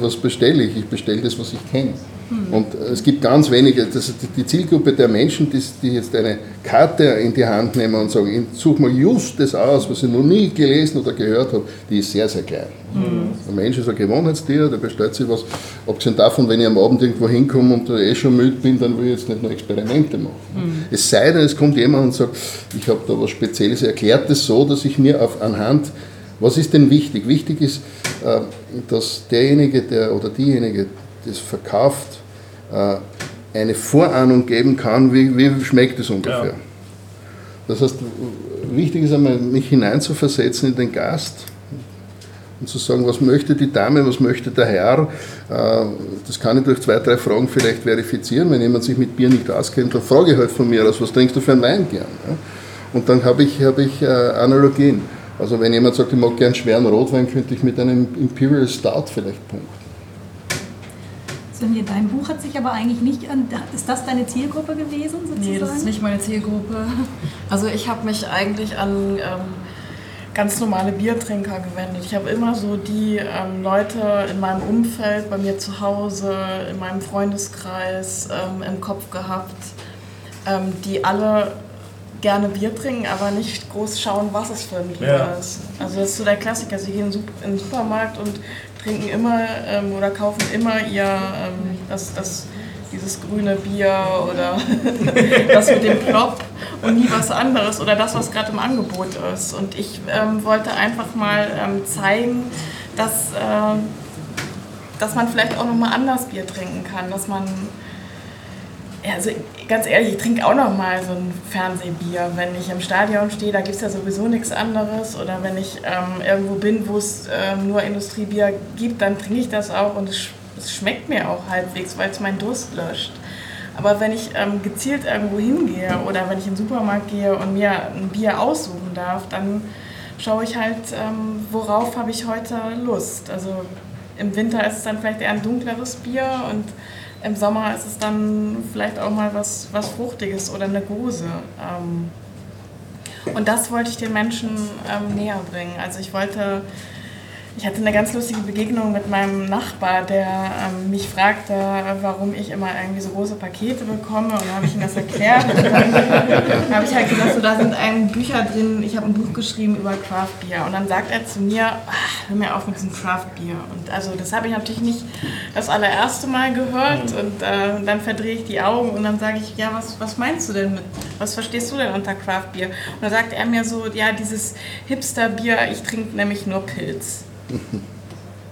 [SPEAKER 4] was bestelle ich? Ich bestelle das, was ich kenne. Hm. Und es gibt ganz wenige, das die Zielgruppe der Menschen, die, die, jetzt eine Karte in die Hand nehmen und sagen, ich suche mal just das aus, was ich noch nie gelesen oder gehört habe, die ist sehr, sehr klein. Mhm. Der Mensch ist ein Gewohnheitstier, der bestellt sich was. Abgesehen davon, wenn ich am Abend irgendwo hinkomme und eh schon müde bin, dann will ich jetzt nicht nur Experimente machen. Mhm. Es sei denn, es kommt jemand und sagt, ich habe da was Spezielles, erklärt es so, dass ich mir auf, anhand was ist denn wichtig? Wichtig ist, äh, dass derjenige der, oder diejenige, das verkauft, äh, eine Vorahnung geben kann, wie, wie schmeckt es ungefähr. Ja. Das heißt, wichtig ist einmal, mich hineinzuversetzen in den Gast und zu sagen, was möchte die Dame, was möchte der Herr. Äh, das kann ich durch zwei, drei Fragen vielleicht verifizieren. Wenn jemand sich mit Bier nicht auskennt, dann frage ich halt von mir aus, was trinkst du für einen Wein gern? Und dann habe ich, habe ich Analogien. Also wenn jemand sagt, ich mag gern schweren Rotwein, könnte ich mit einem Imperial Stout vielleicht punkten.
[SPEAKER 2] Sonja, dein Buch hat sich aber eigentlich nicht an. Ist das deine Zielgruppe gewesen? Sozusagen?
[SPEAKER 5] Nee, das ist nicht meine Zielgruppe. Also ich habe mich eigentlich an ähm, ganz normale Biertrinker gewendet. Ich habe immer so die ähm, Leute in meinem Umfeld, bei mir zu Hause, in meinem Freundeskreis ähm, im Kopf gehabt, ähm, die alle gerne Bier trinken, aber nicht groß schauen, was es für ein Bier ja. ist. Also das ist so der Klassiker. Sie gehen in den Supermarkt und trinken immer ähm, oder kaufen immer ihr ähm, das, das, dieses grüne Bier oder das mit dem Plop und nie was anderes oder das, was gerade im Angebot ist. Und ich ähm, wollte einfach mal ähm, zeigen, dass, äh, dass man vielleicht auch nochmal anders Bier trinken kann, dass man also ganz ehrlich, ich trinke auch noch mal so ein Fernsehbier. Wenn ich im Stadion stehe, da gibt es ja sowieso nichts anderes. Oder wenn ich ähm, irgendwo bin, wo es ähm, nur Industriebier gibt, dann trinke ich das auch und es, es schmeckt mir auch halbwegs, weil es meinen Durst löscht. Aber wenn ich ähm, gezielt irgendwo hingehe oder wenn ich in den Supermarkt gehe und mir ein Bier aussuchen darf, dann schaue ich halt, ähm, worauf habe ich heute Lust. Also im Winter ist es dann vielleicht eher ein dunkleres Bier und im Sommer ist es dann vielleicht auch mal was, was Fruchtiges oder eine Gose. Ähm, und das wollte ich den Menschen ähm, näher bringen. Also ich wollte ich hatte eine ganz lustige Begegnung mit meinem Nachbar, der ähm, mich fragte, warum ich immer irgendwie so große Pakete bekomme. Und dann habe ich ihm das erklärt. Und dann habe ich halt gesagt, so, da sind ein Bücher drin, ich habe ein Buch geschrieben über Craft Beer. Und dann sagt er zu mir, ach, hör mir auf mit diesem Craft Beer. Und also das habe ich natürlich nicht das allererste Mal gehört. Und äh, dann verdrehe ich die Augen und dann sage ich, ja, was, was meinst du denn mit was verstehst du denn unter Craft Beer? Und da sagt er mir so, ja, dieses Hipster-Bier, ich trinke nämlich nur Pilz.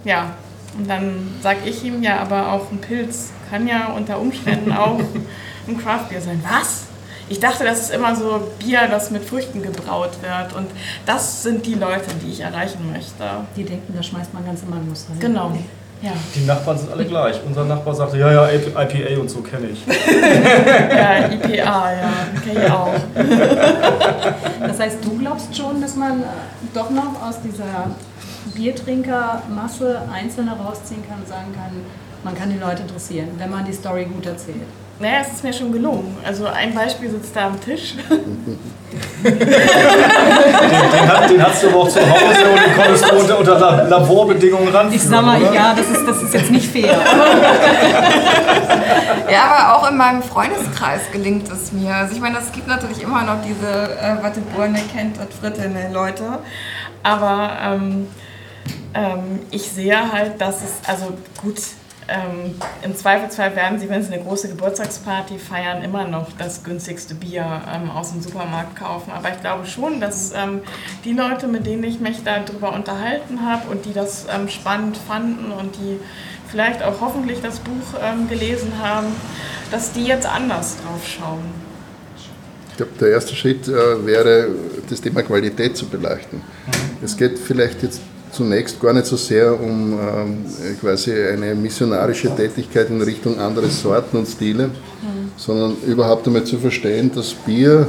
[SPEAKER 5] Ja, und dann sag ich ihm, ja, aber auch ein Pilz kann ja unter Umständen auch ein Craft Beer sein. Was? Ich dachte, das ist immer so Bier, das mit Früchten gebraut wird. Und das sind die Leute, die ich erreichen möchte.
[SPEAKER 2] Die denken, da schmeißt man ganze Mangos rein.
[SPEAKER 5] Genau. Ja.
[SPEAKER 3] Die Nachbarn sind alle gleich. Unser Nachbar sagte, ja, ja, IPA und so kenne ich.
[SPEAKER 5] Ja, IPA, ja, kenne ich auch.
[SPEAKER 2] Das heißt, du glaubst schon, dass man doch noch aus dieser Biertrinkermasse Einzelne rausziehen kann und sagen kann, man kann die Leute interessieren, wenn man die Story gut erzählt.
[SPEAKER 5] Naja, es ist mir schon gelungen. Also ein Beispiel sitzt da am Tisch.
[SPEAKER 3] Den, den, hat, den hast du aber auch zu Hause und den konntest du unter, unter La- Laborbedingungen ranführen.
[SPEAKER 2] Ich sag mal,
[SPEAKER 3] oder?
[SPEAKER 2] ja, das ist, das ist jetzt nicht fair.
[SPEAKER 7] Ja, aber auch in meinem Freundeskreis gelingt es mir. Also ich meine, es gibt natürlich immer noch diese äh, Watteburne kennt das Frittene Leute.
[SPEAKER 5] Aber ähm, ähm, ich sehe halt, dass es, also gut, ähm, im Zweifelsfall werden sie, wenn sie eine große Geburtstagsparty feiern, immer noch das günstigste Bier ähm, aus dem Supermarkt kaufen. Aber ich glaube schon, dass ähm, die Leute, mit denen ich mich darüber unterhalten habe und die das ähm, spannend fanden und die vielleicht auch hoffentlich das Buch ähm, gelesen haben, dass die jetzt anders drauf schauen.
[SPEAKER 4] Ich glaube, der erste Schritt äh, wäre, das Thema Qualität zu beleuchten. Es geht vielleicht jetzt zunächst gar nicht so sehr um ähm, quasi eine missionarische Tätigkeit in Richtung andere Sorten und Stile, sondern überhaupt einmal zu verstehen, dass Bier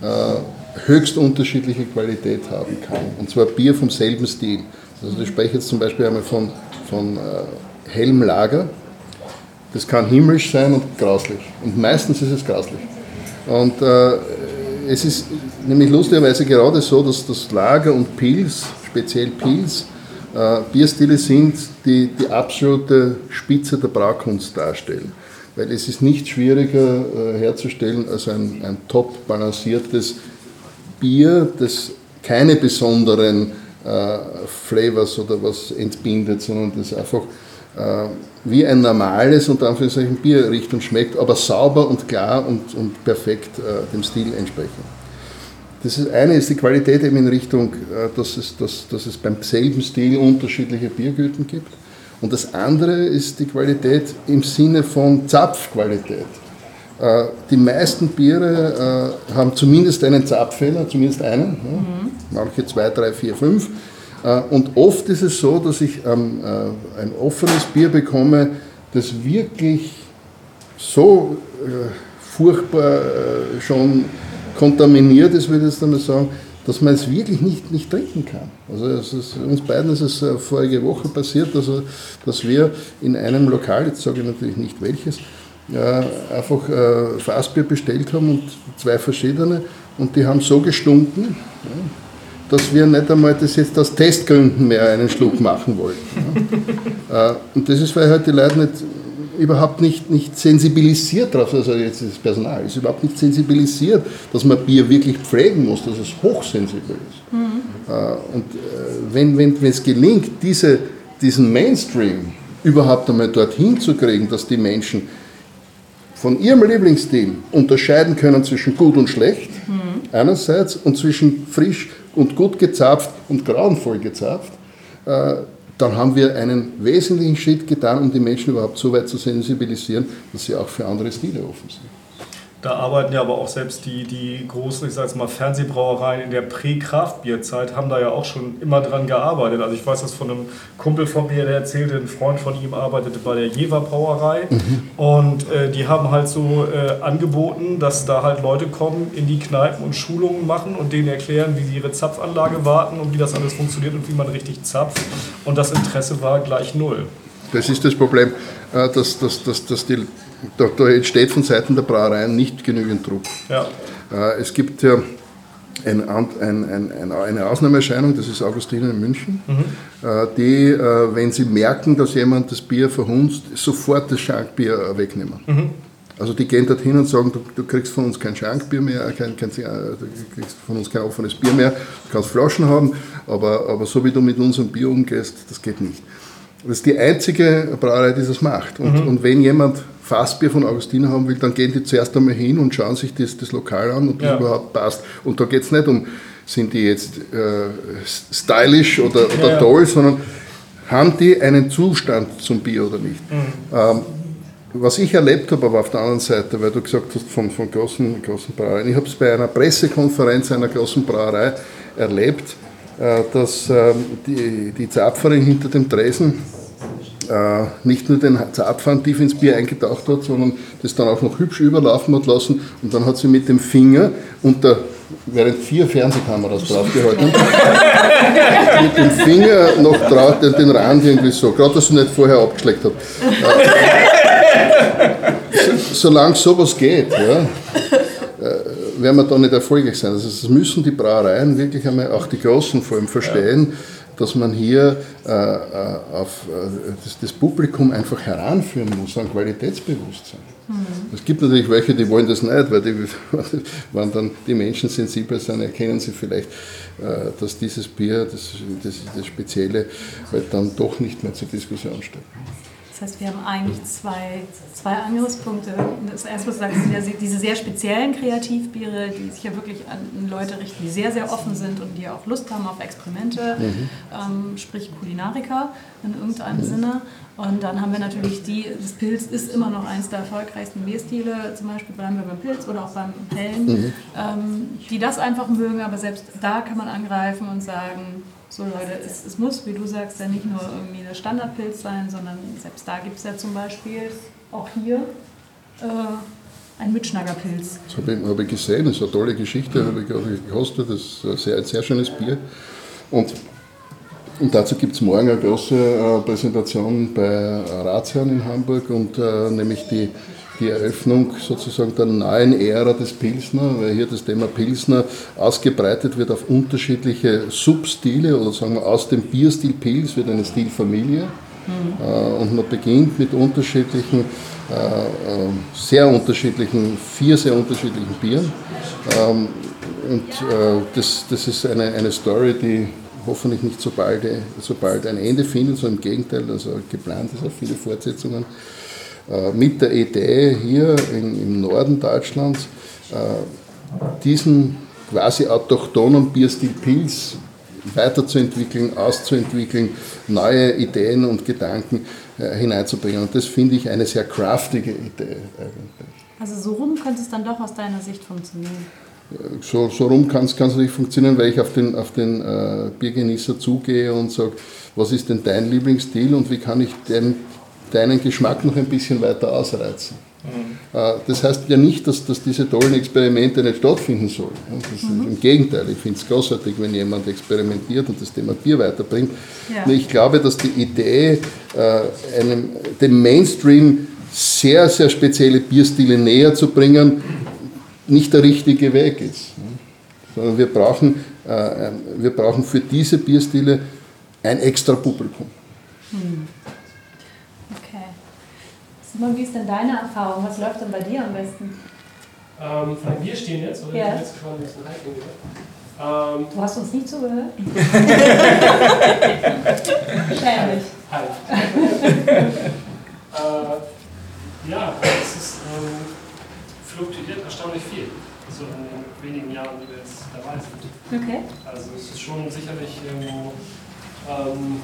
[SPEAKER 4] äh, höchst unterschiedliche Qualität haben kann. Und zwar Bier vom selben Stil. Also ich spreche jetzt zum Beispiel einmal von, von äh, hellem Lager. Das kann himmlisch sein und grauslich. Und meistens ist es grauslich. Und äh, es ist nämlich lustigerweise gerade so, dass das Lager und Pils, speziell Pils, äh, Bierstile sind, die die absolute Spitze der Braukunst darstellen. Weil es ist nicht schwieriger äh, herzustellen als ein, ein top balanciertes Bier, das keine besonderen äh, Flavors oder was entbindet, sondern das einfach äh, wie ein normales unter Anführungszeichen Bier riecht und schmeckt, aber sauber und klar und, und perfekt äh, dem Stil entsprechend. Das ist, eine ist die Qualität eben in Richtung, äh, dass es, dass, dass es beim selben Stil unterschiedliche Biergüten gibt. Und das andere ist die Qualität im Sinne von Zapfqualität. Äh, Die meisten Biere äh, haben zumindest einen Zapffehler, zumindest einen, ja. manche zwei, drei, vier, fünf. Und oft ist es so, dass ich ähm, äh, ein offenes Bier bekomme, das wirklich so furchtbar schon kontaminiert ist, würde ich jetzt einmal sagen, dass man es wirklich nicht, nicht trinken kann. Also ist, uns beiden ist es äh, vorige Woche passiert, also, dass wir in einem Lokal, jetzt sage ich natürlich nicht welches, äh, einfach äh, Fassbier bestellt haben und zwei verschiedene und die haben so gestunken, ja, dass wir nicht einmal das jetzt aus Testgründen mehr einen Schluck machen wollten. Ja. Äh, und das ist, weil halt die Leute nicht, überhaupt nicht, nicht sensibilisiert drauf, also jetzt das Personal ist überhaupt nicht sensibilisiert, dass man Bier wirklich pflegen muss, dass es hochsensibel ist. Äh, Und äh, wenn, wenn, wenn es gelingt, diese, diesen Mainstream überhaupt einmal dorthin zu kriegen, dass die Menschen von ihrem Lieblingsstil unterscheiden können zwischen gut und schlecht einerseits und zwischen frisch und gut gezapft und grauenvoll gezapft, äh, dann haben wir einen wesentlichen Schritt getan, um die Menschen überhaupt so weit zu sensibilisieren, dass sie auch für andere Stile offen sind.
[SPEAKER 3] Da arbeiten ja aber auch selbst die, die großen, ich sag jetzt mal, Fernsehbrauereien in der Prä-Kraftbierzeit haben da ja auch schon immer dran gearbeitet. Also ich weiß das von einem Kumpel von mir, der erzählte, ein Freund von ihm arbeitete bei der Jever Brauerei und äh, die haben halt so äh, angeboten, dass da halt Leute kommen, in die Kneipen und Schulungen machen und denen erklären, wie sie ihre Zapfanlage warten und wie das alles funktioniert und wie man richtig zapft. Und das Interesse war gleich null.
[SPEAKER 4] Das ist das Problem, äh, dass, dass, dass, dass die, da, da entsteht von Seiten der Brauereien nicht genügend Druck.
[SPEAKER 3] Ja.
[SPEAKER 4] Äh, Es gibt ja ein, ein, ein, ein, eine Ausnahmeerscheinung, das ist Augustine in München, äh, die, äh, wenn sie merken, dass jemand das Bier verhunzt, sofort das Schankbier wegnehmen. Also die gehen dorthin und sagen, du, du kriegst von uns kein Schankbier mehr, kein, kein, du kriegst von uns kein offenes Bier mehr, du kannst Flaschen haben, aber, aber so wie du mit unserem Bier umgehst, das geht nicht. Das ist die einzige Brauerei, die das macht. Und, und wenn jemand Fassbier von Augustiner haben will, dann gehen die zuerst einmal hin und schauen sich das, das Lokal an, ob das
[SPEAKER 3] Ja.
[SPEAKER 4] überhaupt passt. Und da geht es nicht um, sind die jetzt äh, stylisch oder, oder
[SPEAKER 3] Ja,
[SPEAKER 4] toll, sondern haben die einen Zustand zum Bier oder nicht. Ähm, was ich erlebt habe, aber auf der anderen Seite, weil du gesagt hast von, von großen, großen Brauereien, ich habe es bei einer Pressekonferenz einer großen Brauerei erlebt, dass ähm, die, die Zapferin hinter dem Tresen äh, nicht nur den Zapfhahn tief ins Bier eingetaucht hat, sondern das dann auch noch hübsch überlaufen hat lassen und dann hat sie mit dem Finger unter, während vier Fernsehkameras draufgehalten, mit dem Finger noch drauf den, Rand irgendwie so, gerade dass sie nicht vorher abgeschleckt hat. Äh, so, solange sowas geht, ja, äh, werden wir da nicht erfolgreich sein. Also das müssen die Brauereien wirklich einmal, auch die Großen vor allem, verstehen, dass man hier äh, äh, auf äh, das, das Publikum einfach heranführen muss an Qualitätsbewusstsein. Es gibt natürlich welche, die wollen das nicht, weil die, wenn dann die Menschen sensibel sind, erkennen sie vielleicht, äh, dass dieses Bier, das, das, das Spezielle, halt dann doch nicht mehr zur Diskussion steht.
[SPEAKER 2] Das heißt, wir haben eigentlich zwei, zwei Angriffspunkte. Das erste, was du sagst, diese sehr speziellen Kreativbiere, die sich ja wirklich an Leute richten, die sehr, sehr offen sind und die auch Lust haben auf Experimente, ähm, sprich Kulinariker in irgendeinem Sinne. Und dann haben wir natürlich die, das Pilz ist immer noch eines der erfolgreichsten Bierstile, zum Beispiel bleiben wir beim Pilz oder auch beim Hellen, ähm, die das einfach mögen, aber selbst da kann man angreifen und sagen, so Leute, es, es muss, wie du sagst, ja nicht nur irgendwie der Standardpilz sein, sondern selbst da gibt es ja zum Beispiel auch hier äh, einen Mitschnaggerpilz.
[SPEAKER 4] Das habe ich, hab ich gesehen, das ist eine tolle Geschichte, habe ich gerade gekostet, das ist ein sehr, ein sehr schönes Bier. Und, und dazu gibt es morgen eine große äh, Präsentation bei Ratsherrn in Hamburg und äh, nämlich die, die Eröffnung sozusagen der neuen Ära des Pilsner, weil hier das Thema Pilsner ausgebreitet wird auf unterschiedliche Substile oder sagen wir aus dem Bierstil Pils wird eine Stilfamilie. Äh, Und man beginnt mit unterschiedlichen, äh, äh, sehr unterschiedlichen, vier sehr unterschiedlichen Bieren. Ähm, Und das, das ist eine, eine Story, die hoffentlich nicht so bald, so bald ein Ende findet, sondern im Gegenteil, also geplant ist auf viele Fortsetzungen. Äh, Mit der Idee hier in, im Norden Deutschlands, äh, diesen quasi autochthonen Bierstil Pils weiterzuentwickeln, auszuentwickeln, neue Ideen und Gedanken äh, hineinzubringen. Und das finde ich eine sehr craftige Idee eigentlich.
[SPEAKER 2] Also so rum könnte es dann doch aus deiner Sicht funktionieren.
[SPEAKER 4] So, so rum kann es nicht funktionieren, weil ich auf den, auf den äh, Biergenießer zugehe und sage, was ist denn dein Lieblingsstil und wie kann ich den, deinen Geschmack noch ein bisschen weiter ausreizen. Äh, Das heißt ja nicht, dass, dass diese tollen Experimente nicht stattfinden sollen. Ist Im Gegenteil, ich finde es großartig, wenn jemand experimentiert und das Thema Bier weiterbringt.
[SPEAKER 2] Ja.
[SPEAKER 4] Ich glaube, dass die Idee, äh, einem, dem Mainstream sehr, sehr spezielle Bierstile näher zu bringen, nicht der richtige Weg ist. Sondern wir brauchen, äh, wir brauchen für diese Bierstile ein extra Publikum.
[SPEAKER 2] Okay. Simon, wie ist denn deine Erfahrung? Was läuft denn bei dir am besten?
[SPEAKER 8] Ähm, von Bier stehen jetzt, oder?
[SPEAKER 2] Ja.
[SPEAKER 8] Ich jetzt schon ein bisschen halten ähm,
[SPEAKER 2] Du hast uns nicht zugehört? Dich.
[SPEAKER 8] Halt. äh, ja, es ist ähm, fluktuiert erstaunlich viel, so in den wenigen Jahren, die wir jetzt dabei sind.
[SPEAKER 2] Okay.
[SPEAKER 8] Also es ist schon sicherlich irgendwo ähm,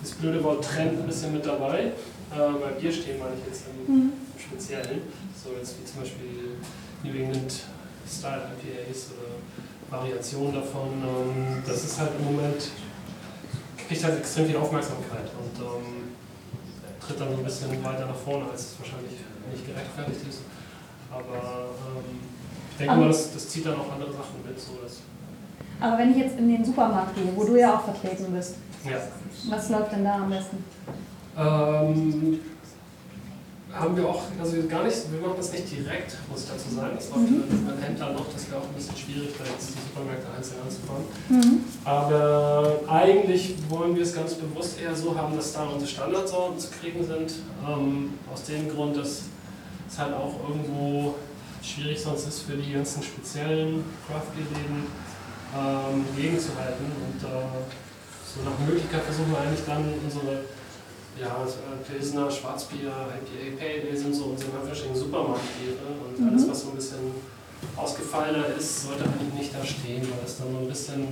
[SPEAKER 8] das blöde Wort Trend ein bisschen mit dabei. Äh, bei Bier stehen meine ich jetzt im,
[SPEAKER 2] Mhm.
[SPEAKER 8] im Speziellen. So jetzt wie zum Beispiel New England Style IPAs oder Variationen davon. Ähm, das ist halt im Moment, kriegt halt extrem viel Aufmerksamkeit und ähm, tritt dann so ein bisschen weiter nach vorne, als es wahrscheinlich nicht gerechtfertigt ist. Aber ähm, ich denke mal, das, das zieht dann auch andere Sachen mit. So dass,
[SPEAKER 2] Aber wenn ich jetzt in den Supermarkt gehe, wo du ja auch vertreten bist,
[SPEAKER 8] ja.
[SPEAKER 2] was läuft denn da am besten?
[SPEAKER 8] Ähm, haben wir auch, also gar nicht, wir machen das nicht direkt, muss ich dazu sagen. Das läuft über einen Händler noch, das wäre auch ein bisschen schwierig, da jetzt die Supermärkte einzeln anzufangen.
[SPEAKER 2] Mhm.
[SPEAKER 8] Aber eigentlich wollen wir es ganz bewusst eher so haben, dass da unsere Standardsorten zu kriegen sind. Ähm, aus dem Grund, dass es halt auch irgendwo schwierig sonst ist für die ganzen speziellen Craft-Läden ähm, gegenzuhalten. Und äh, so nach Möglichkeit versuchen wir eigentlich dann unsere ja, äh, Pilsner, Schwarzbier, IPA, Pale Ale sind so unsere verschiedenen Supermarktbiere und
[SPEAKER 2] Mhm.
[SPEAKER 8] alles, was so ein bisschen ausgefallener ist, sollte eigentlich nicht da stehen, weil es dann so ein bisschen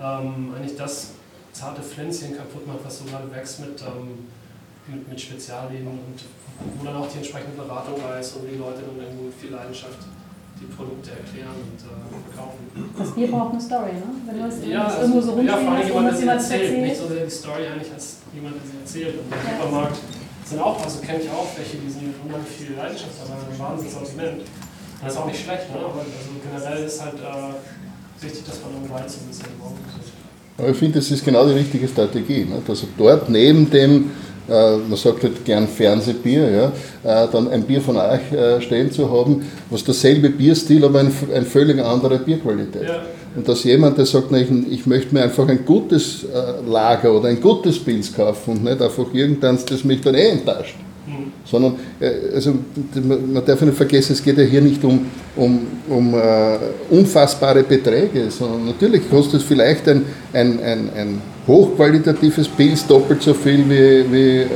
[SPEAKER 8] ähm, eigentlich das zarte Pflänzchen kaputt macht, was so gerade wächst mit, ähm, mit, mit Spezialien und wo dann auch die entsprechende Beratung da ist und die Leute dann irgendwo mit viel Leidenschaft die Produkte erklären und äh, verkaufen.
[SPEAKER 2] Das Bier braucht eine Story, ne? Wenn du es
[SPEAKER 8] Ja,
[SPEAKER 2] das irgendwo so
[SPEAKER 8] also, ja,
[SPEAKER 2] rumstehen
[SPEAKER 8] vor allem
[SPEAKER 2] hast,
[SPEAKER 8] jemand, der sie
[SPEAKER 2] jemand das
[SPEAKER 8] erzählt. Nicht
[SPEAKER 2] erzählt.
[SPEAKER 8] so sehr die Story eigentlich als jemand, der sie erzählt. Und der
[SPEAKER 2] Ja.
[SPEAKER 8] Supermarkt sind auch, also kenne ich auch welche, die sind unheimlich viel Leidenschaft, aber ein Wahnsinnssortiment. Und das ist auch nicht schlecht, ne? aber also generell ist halt äh, wichtig, dass man im Wald so ein bisschen im Auge ist.
[SPEAKER 4] Aber ich finde, das ist genau die richtige Strategie. Nicht? Also dort neben dem, man sagt halt gern Fernsehbier, ja, äh, dann ein Bier von euch äh, stehen zu haben, was derselbe Bierstil, aber ein, ein völlig andere Bierqualität.
[SPEAKER 8] Ja.
[SPEAKER 4] Und dass jemand, der sagt, na, ich, möchte mir einfach ein gutes äh, Lager oder ein gutes Pilz kaufen und nicht einfach irgendeins, das mich dann eh enttäuscht.
[SPEAKER 8] Hm.
[SPEAKER 4] Sondern, äh, also, man darf nicht vergessen, es geht ja hier nicht um, um, um äh, unfassbare Beträge, sondern natürlich kostet vielleicht ein, ein, ein, ein hochqualitatives Pilz doppelt so viel wie, wie äh,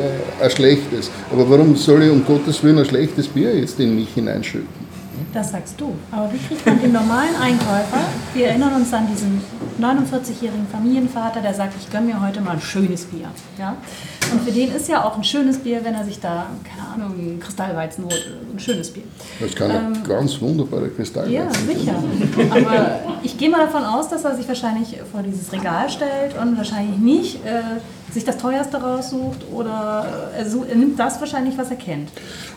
[SPEAKER 4] ein schlechtes. Aber warum soll ich um Gottes Willen ein schlechtes Bier jetzt in mich hineinschütten?
[SPEAKER 2] Das sagst du. Aber wie kriegt man den normalen Einkäufer? Wir erinnern uns an diesen 49-jährigen Familienvater, der sagt, ich gönne mir heute mal ein schönes Bier. Ja? Und für den ist ja auch ein schönes Bier, wenn er sich da, keine Ahnung, ein Kristallweizen holt, ein schönes Bier.
[SPEAKER 4] Das kann ein
[SPEAKER 2] Ähm,
[SPEAKER 4] ganz wunderbare Kristall
[SPEAKER 2] Ja, sicher. Aber ich gehe mal davon aus, dass er sich wahrscheinlich vor dieses Regal stellt und wahrscheinlich nicht äh, sich das teuerste raussucht oder äh, er, su- er nimmt das wahrscheinlich, was er kennt.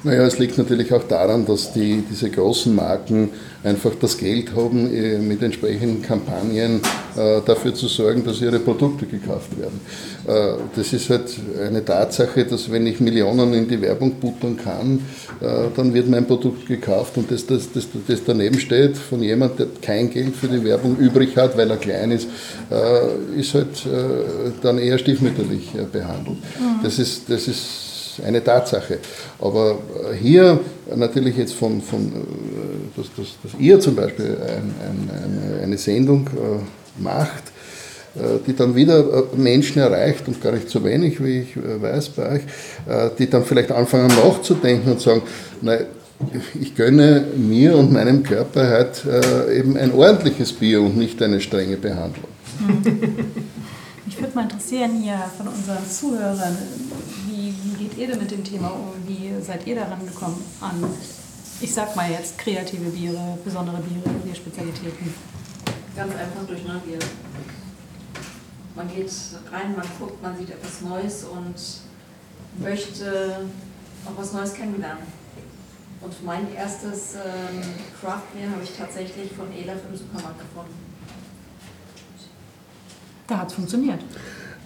[SPEAKER 4] Naja, es liegt natürlich auch daran, dass die, diese großen Marken einfach das Geld haben, eh, mit entsprechenden Kampagnen äh, dafür zu sorgen, dass ihre Produkte gekauft werden. Äh, das ist halt eine Tatsache, dass wenn ich Millionen in die Werbung buttern kann, äh, dann wird mein Produkt gekauft und das, das, das, das daneben steht von jemand, der kein Geld für die Werbung übrig hat, weil er klein ist, äh, ist halt äh, dann eher stiefmütterlich äh, behandelt. Das ist, das ist eine Tatsache. Aber äh, hier natürlich jetzt von, von äh, dass, dass, dass ihr zum Beispiel ein, ein, eine, eine Sendung äh, macht, die dann wieder Menschen erreicht und gar nicht so wenig, wie ich weiß bei euch, die dann vielleicht anfangen nachzudenken und sagen, nein, ich gönne mir und meinem Körper halt eben ein ordentliches Bier und nicht eine strenge Behandlung.
[SPEAKER 2] Mich würde mal interessieren hier von unseren Zuhörern, ihr denn mit dem Thema um? Wie seid ihr daran gekommen an, ich sag mal jetzt, kreative Biere, besondere Biere, Bierspezialitäten?
[SPEAKER 1] Ganz einfach durch Neugier. Man geht rein, man guckt, man sieht etwas Neues und möchte auch was Neues kennenlernen. Und mein erstes ähm, Craft Beer habe ich tatsächlich von Elaf im Supermarkt gefunden.
[SPEAKER 2] Da hat es funktioniert.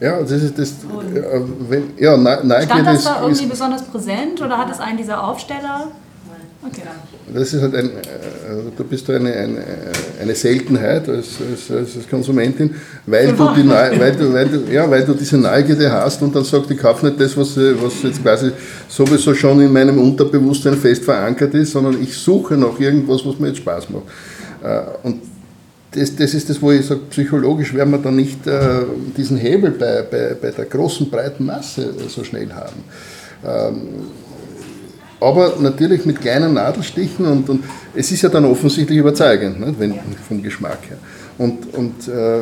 [SPEAKER 4] Ja, das ist das. Äh, Wenn, ja, Neugier
[SPEAKER 2] Stand das
[SPEAKER 4] ist,
[SPEAKER 2] da irgendwie
[SPEAKER 4] ist,
[SPEAKER 2] besonders präsent oder hat es einen dieser Aufsteller?
[SPEAKER 1] Nein,
[SPEAKER 2] Okay.
[SPEAKER 4] das ist halt ein, äh, du bist du eine, eine, eine Seltenheit als, als, als Konsumentin, weil du, die Neu, weil, du, weil, du, ja, weil du diese Neugierde hast und dann sagst, ich kaufe nicht das, was, äh, was jetzt quasi sowieso schon in meinem Unterbewusstsein fest verankert ist, sondern ich suche nach irgendwas, was mir jetzt Spaß macht. Äh, Und das, das ist das, wo ich sage, psychologisch werden wir dann nicht äh, diesen Hebel bei, bei, bei der großen, breiten Masse so schnell haben. Ähm, aber natürlich mit kleinen Nadelstichen und, und es ist ja dann offensichtlich überzeugend, nicht? Wenn, vom Geschmack her. Und, und äh,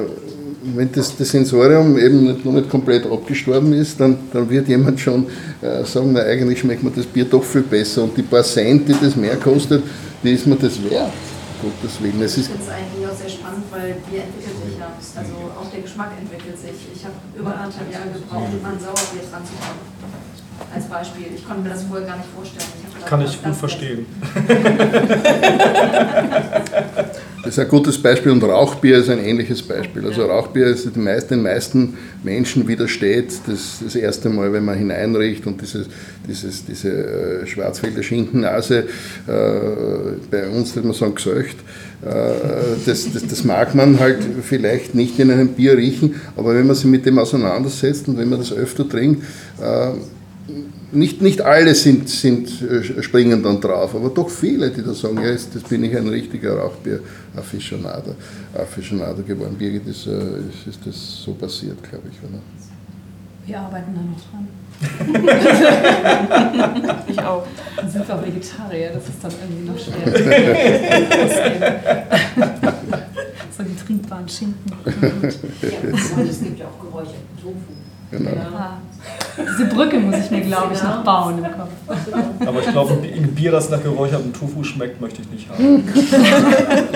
[SPEAKER 4] wenn das, das Sensorium eben nicht, noch nicht komplett abgestorben ist, dann, dann wird jemand schon äh, sagen, na, eigentlich schmeckt mir das Bier doch viel besser und die paar Cent, die das mehr kostet, die ist mir das wert. Gottes Willen. Es
[SPEAKER 1] Ich
[SPEAKER 4] ist,
[SPEAKER 1] finde es eigentlich auch sehr spannend, weil Bier entwickelt sich ja. Also auch der Geschmack entwickelt sich. Ich habe über anderthalb Jahre gebraucht, um an Sauerbier dran zu kommen. Als Beispiel. Ich konnte mir das vorher gar nicht vorstellen. Ich gedacht,
[SPEAKER 3] Kann ich gut verstehen.
[SPEAKER 4] Das ist ein gutes Beispiel und Rauchbier ist ein ähnliches Beispiel. Also Rauchbier ist den meisten, den meisten Menschen widersteht das, das erste Mal, wenn man hineinriecht und dieses, dieses, diese äh, Schwarzwälder Schinkennase, äh, bei uns würde man sagen Gesöcht, äh, das, das, das mag man halt vielleicht nicht in einem Bier riechen, aber wenn man sich mit dem auseinandersetzt und wenn man das öfter trinkt, äh, nicht, nicht alle sind, sind, äh, springen dann drauf, aber doch viele, die da sagen, ja, jetzt, das bin ich ein richtiger Rauchbier-Afficionado Afficionado geworden. Birgit, ist, äh, ist, ist das so passiert, glaube ich, oder?
[SPEAKER 2] Wir arbeiten da noch dran.
[SPEAKER 5] Ich auch.
[SPEAKER 2] Dann sind wir auch Vegetarier, das ist dann irgendwie noch schwer. so die trinkbaren Schinken.
[SPEAKER 1] Ja, und es gibt ja auch geräucherten Tofu.
[SPEAKER 4] Genau.
[SPEAKER 2] Ah, diese Brücke muss ich mir, glaube ich, noch bauen im Kopf.
[SPEAKER 3] Aber ich glaube, ein Bier, das nach geräuchertem Tofu schmeckt, möchte ich nicht haben.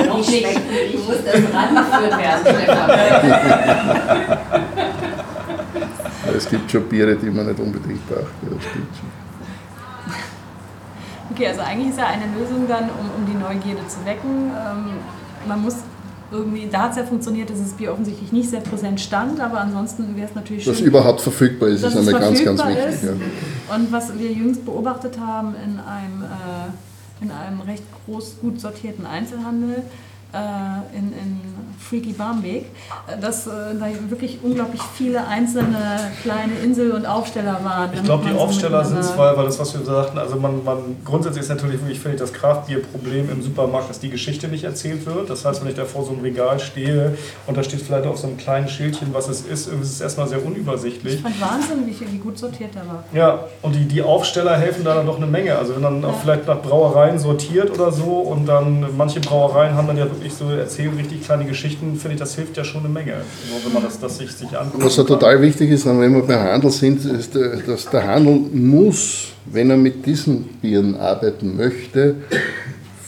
[SPEAKER 1] Noch nicht. Du musst erst rangeführt werden, Stefan.
[SPEAKER 4] Es gibt schon Biere, die man nicht unbedingt braucht. Ja, das stimmt schon.
[SPEAKER 2] Okay, also eigentlich ist ja eine Lösung dann, um, um die Neugierde zu wecken. Ähm, man muss irgendwie, da hat es ja funktioniert, dass das Bier offensichtlich nicht sehr präsent stand, aber ansonsten wäre es natürlich schön.
[SPEAKER 4] Dass überhaupt verfügbar ist, ist einmal ganz, ganz wichtig. Ja.
[SPEAKER 2] Und was wir jüngst beobachtet haben in einem, äh, in einem recht groß gut sortierten Einzelhandel in, in Freaky Barmbek, äh, dass äh, da wirklich unglaublich viele einzelne kleine Insel- und Aufsteller waren.
[SPEAKER 3] Ich glaube, die Aufsteller sind es, weil, weil das, was wir sagten, also man, man grundsätzlich ist natürlich wirklich völlig das Kraftbierproblem im Supermarkt, dass die Geschichte nicht erzählt wird. Das heißt, wenn ich da vor so einem Regal stehe und da steht vielleicht auf so einem kleinen Schildchen, was es ist, ist es erstmal sehr unübersichtlich.
[SPEAKER 2] Ich fand Wahnsinn, wie, wie gut sortiert der war.
[SPEAKER 3] Ja, und die, die Aufsteller helfen da dann doch eine Menge. Also wenn dann auch vielleicht nach Brauereien sortiert oder so und dann manche Brauereien haben dann ja wirklich so erzählen richtig kleine Geschichten, finde ich, das hilft ja schon eine Menge, so, wenn man das, das sich, sich anguckt.
[SPEAKER 4] Was ja total wichtig ist, wenn wir beim Handel sind, ist, äh, dass der Handel muss, wenn er mit diesen Bieren arbeiten möchte,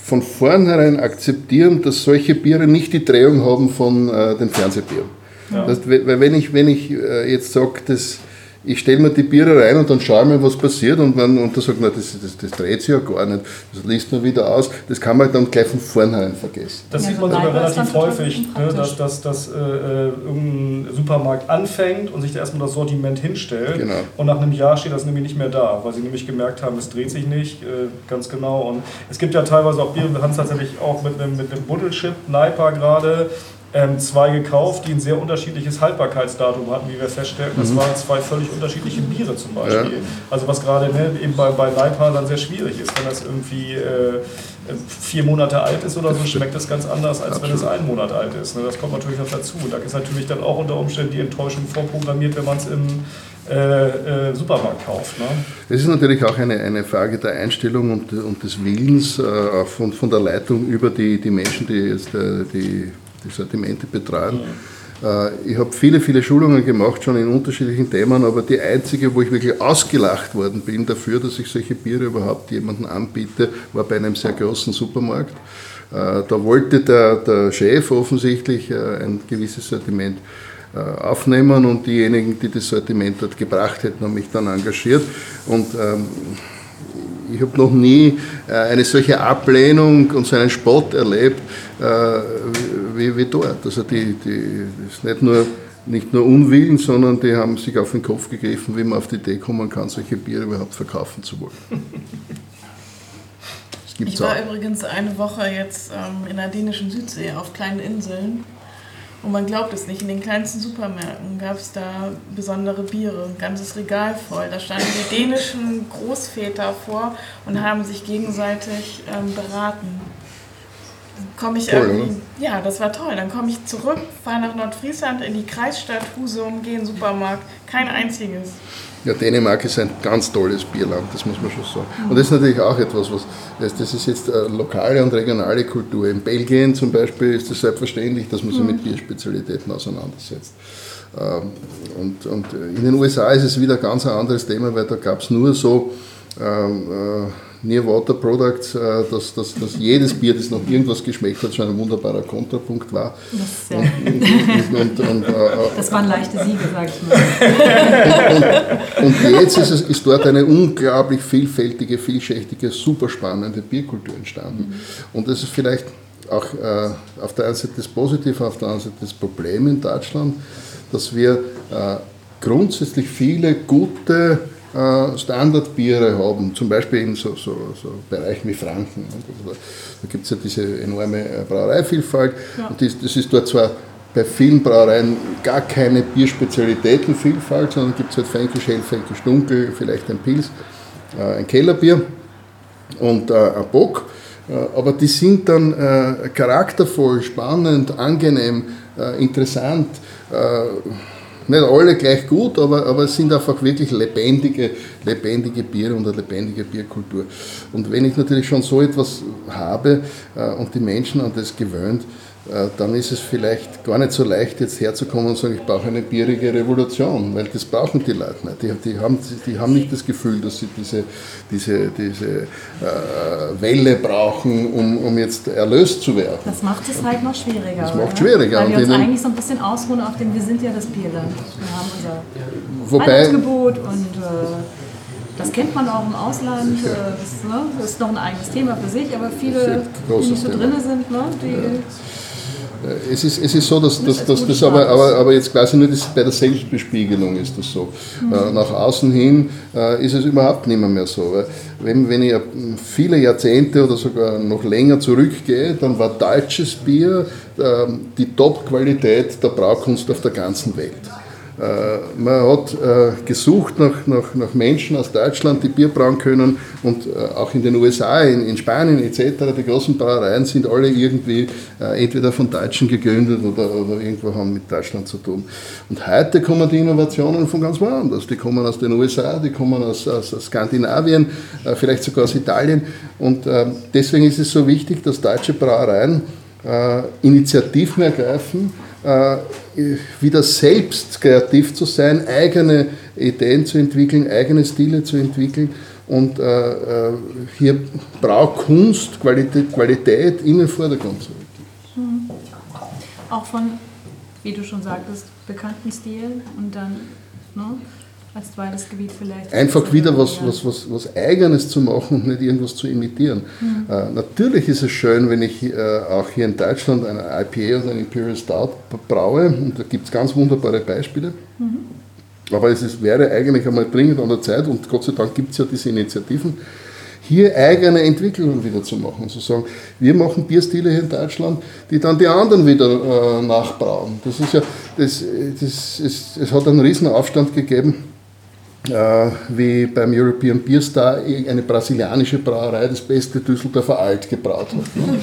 [SPEAKER 4] von vornherein akzeptieren, dass solche Biere nicht die Drehung haben von äh, den Fernsehbieren.
[SPEAKER 3] Ja.
[SPEAKER 4] Das, weil wenn ich, wenn ich äh, jetzt sage, dass ich stelle mir die Biere rein und dann schaue ich mir, was passiert und, man, und dann sagt man, das, das, das dreht sich ja gar nicht, das liest man wieder aus, das kann man dann gleich von vornherein vergessen.
[SPEAKER 3] Das
[SPEAKER 2] Ja,
[SPEAKER 3] sieht man sogar
[SPEAKER 2] dann
[SPEAKER 3] relativ häufig, ne, dass, dass, dass äh, äh, irgendein Supermarkt anfängt und sich da erstmal das Sortiment hinstellt.
[SPEAKER 4] Genau.
[SPEAKER 3] Und nach einem Jahr steht das nämlich nicht mehr da, weil sie nämlich gemerkt haben, es dreht sich nicht, äh, ganz genau. Und es gibt ja teilweise auch Biere, wir haben es tatsächlich auch mit einem, mit einem Buddelchip, Naipa gerade, ähm, zwei gekauft, die ein sehr unterschiedliches Haltbarkeitsdatum hatten, wie wir feststellten. Das waren zwei völlig unterschiedliche Biere zum Beispiel.
[SPEAKER 4] Mhm. Ja.
[SPEAKER 3] Also was gerade ne, eben bei, bei dann sehr schwierig ist, wenn das irgendwie äh, vier Monate alt ist oder so, schmeckt das ganz anders, als wenn es einen Monat alt ist. Ne? Das kommt natürlich noch dazu. Und da ist natürlich dann auch unter Umständen die Enttäuschung vorprogrammiert, wenn man es im äh, äh, Supermarkt kauft. Ne?
[SPEAKER 4] Es ist natürlich auch eine, eine Frage der Einstellung und, und des Willens äh, auch von, von der Leitung über die, die Menschen, die jetzt äh, die, die Sortimente betreuen. Äh, ich habe viele, viele Schulungen gemacht, schon in unterschiedlichen Themen, aber die einzige, wo ich wirklich ausgelacht worden bin dafür, dass ich solche Biere überhaupt jemandem anbiete, war bei einem sehr großen Supermarkt. Äh, Da wollte der, der Chef offensichtlich äh, ein gewisses Sortiment aufnehmen und diejenigen, die das Sortiment dort gebracht hätten, haben mich dann engagiert. Und ähm, ich habe noch nie äh, eine solche Ablehnung und so einen Spott erlebt äh, wie, wie dort. Also die, die das ist nicht nur, nicht nur Unwillen, sondern die haben sich auf den Kopf gegriffen, wie man auf die Idee kommen kann, solche Biere überhaupt verkaufen zu wollen.
[SPEAKER 5] Ich
[SPEAKER 4] auch.
[SPEAKER 5] war übrigens eine Woche jetzt ähm, in der dänischen Südsee auf kleinen Inseln. Und man glaubt es nicht, in den kleinsten Supermärkten gab es da besondere Biere, ein ganzes Regal voll. Da standen die dänischen Großväter vor und haben sich gegenseitig ähm, beraten. Komme ich irgendwie, ja, das war toll. Dann komme ich zurück, fahre nach Nordfriesland in die Kreisstadt Husum, gehe in den Supermarkt, kein einziges.
[SPEAKER 4] Ja, Dänemark ist ein ganz tolles Bierland, das muss man schon sagen. Und das ist natürlich auch etwas, was, das ist jetzt äh, lokale und regionale Kultur. In Belgien zum Beispiel ist es selbstverständlich, dass man sich mit Bierspezialitäten auseinandersetzt. Ähm, Und, und in den USA ist es wieder ein ganz ein anderes Thema, weil da gab es nur so ähm, äh, Near Water Products, äh, dass, dass, dass jedes Bier, das noch irgendwas geschmeckt hat, schon ein wunderbarer Kontrapunkt war.
[SPEAKER 2] Das, ja,
[SPEAKER 4] Und, und, und, äh,
[SPEAKER 2] das waren leichte Siege, sag ich mal.
[SPEAKER 4] Und jetzt ist, es, ist dort eine unglaublich vielfältige, vielschichtige, super spannende Bierkultur entstanden. Und das ist vielleicht auch äh, auf der einen Seite das Positive, auf der anderen Seite das Problem in Deutschland, dass wir äh, grundsätzlich viele gute äh, Standardbiere haben, zum Beispiel in so, so, so Bereichen wie Franken. Da gibt es ja diese enorme äh, Brauereivielfalt. Und das, das ist dort zwar bei vielen Brauereien gar keine Bierspezialitätenvielfalt, sondern gibt es halt Fränkisch hell, Fränkisch dunkel, vielleicht ein Pils. ein Kellerbier und ein Bock. Aber die sind dann charaktervoll, spannend, angenehm, interessant nicht alle gleich gut, aber, aber es sind einfach wirklich lebendige, lebendige Biere und eine lebendige Bierkultur. Und wenn ich natürlich schon so etwas habe äh, und die Menschen an das gewöhnt, dann ist es vielleicht gar nicht so leicht, jetzt herzukommen und zu sagen, ich brauche eine bierige Revolution, weil das brauchen die Leute nicht. Die, die, haben, die haben nicht das Gefühl, dass sie diese, diese, diese äh, Welle brauchen, um, um jetzt erlöst zu werden.
[SPEAKER 2] Das macht es halt noch schwieriger.
[SPEAKER 4] Das macht es schwieriger.
[SPEAKER 2] Weil wir uns eigentlich so ein bisschen ausruhen auf dem, wir sind ja das Bierland. Wir haben unser
[SPEAKER 4] Wobei,
[SPEAKER 2] Angebot und äh, das kennt man auch im Ausland. Äh, das, ne, das, ist noch ein eigenes Thema für sich, aber viele, die nicht so drin sind, ne, die... Ja
[SPEAKER 4] äh, es ist, es ist so, dass, dass, dass das aber, aber, aber jetzt quasi nur das, bei der Selbstbespiegelung ist das so. Mhm. nach außen hin äh, ist es überhaupt nicht mehr, mehr so. Wenn, wenn ich viele Jahrzehnte oder sogar noch länger zurückgehe, dann war deutsches Bier ähm, die Top-Qualität der Braukunst auf der ganzen Welt. Äh, man hat äh, gesucht nach, nach, nach Menschen aus Deutschland, die Bier brauen können und äh, auch in den USA, in, in Spanien etc. Die großen Brauereien sind alle irgendwie entweder von Deutschen gegründet oder, oder irgendwo haben mit Deutschland zu tun. Und heute kommen die Innovationen von ganz woanders. Die kommen aus den USA, die kommen aus, aus, Skandinavien, vielleicht sogar aus Italien. Und deswegen ist es so wichtig, dass deutsche Brauereien Initiativen ergreifen, wieder selbst kreativ zu sein, eigene Ideen zu entwickeln, eigene Stile zu entwickeln und äh, äh, hier braucht Kunst Qualität, Qualität in den Vordergrund zu rücken.
[SPEAKER 2] Mhm. Auch von, wie du schon sagtest, bekannten Stilen und dann ne, als zweites Gebiet vielleicht.
[SPEAKER 4] Einfach wieder was, was, was, was Eigenes zu machen und nicht irgendwas zu imitieren. Mhm. Äh, natürlich ist es schön, wenn ich äh, auch hier in Deutschland eine IPA oder eine Imperial Stout braue, und da gibt es ganz wunderbare Beispiele. Mhm. Aber es ist, wäre eigentlich einmal dringend an der Zeit, und Gott sei Dank gibt es ja diese Initiativen, hier eigene Entwicklungen wieder zu machen. Zu sagen, wir machen Bierstile hier in Deutschland, die dann die anderen wieder äh, nachbrauen. Das ist ja, das, das, es, es hat einen riesen Aufstand gegeben wie beim European Beer Star eine brasilianische Brauerei das beste Düsseldorfer Alt gebraut hat. Ne?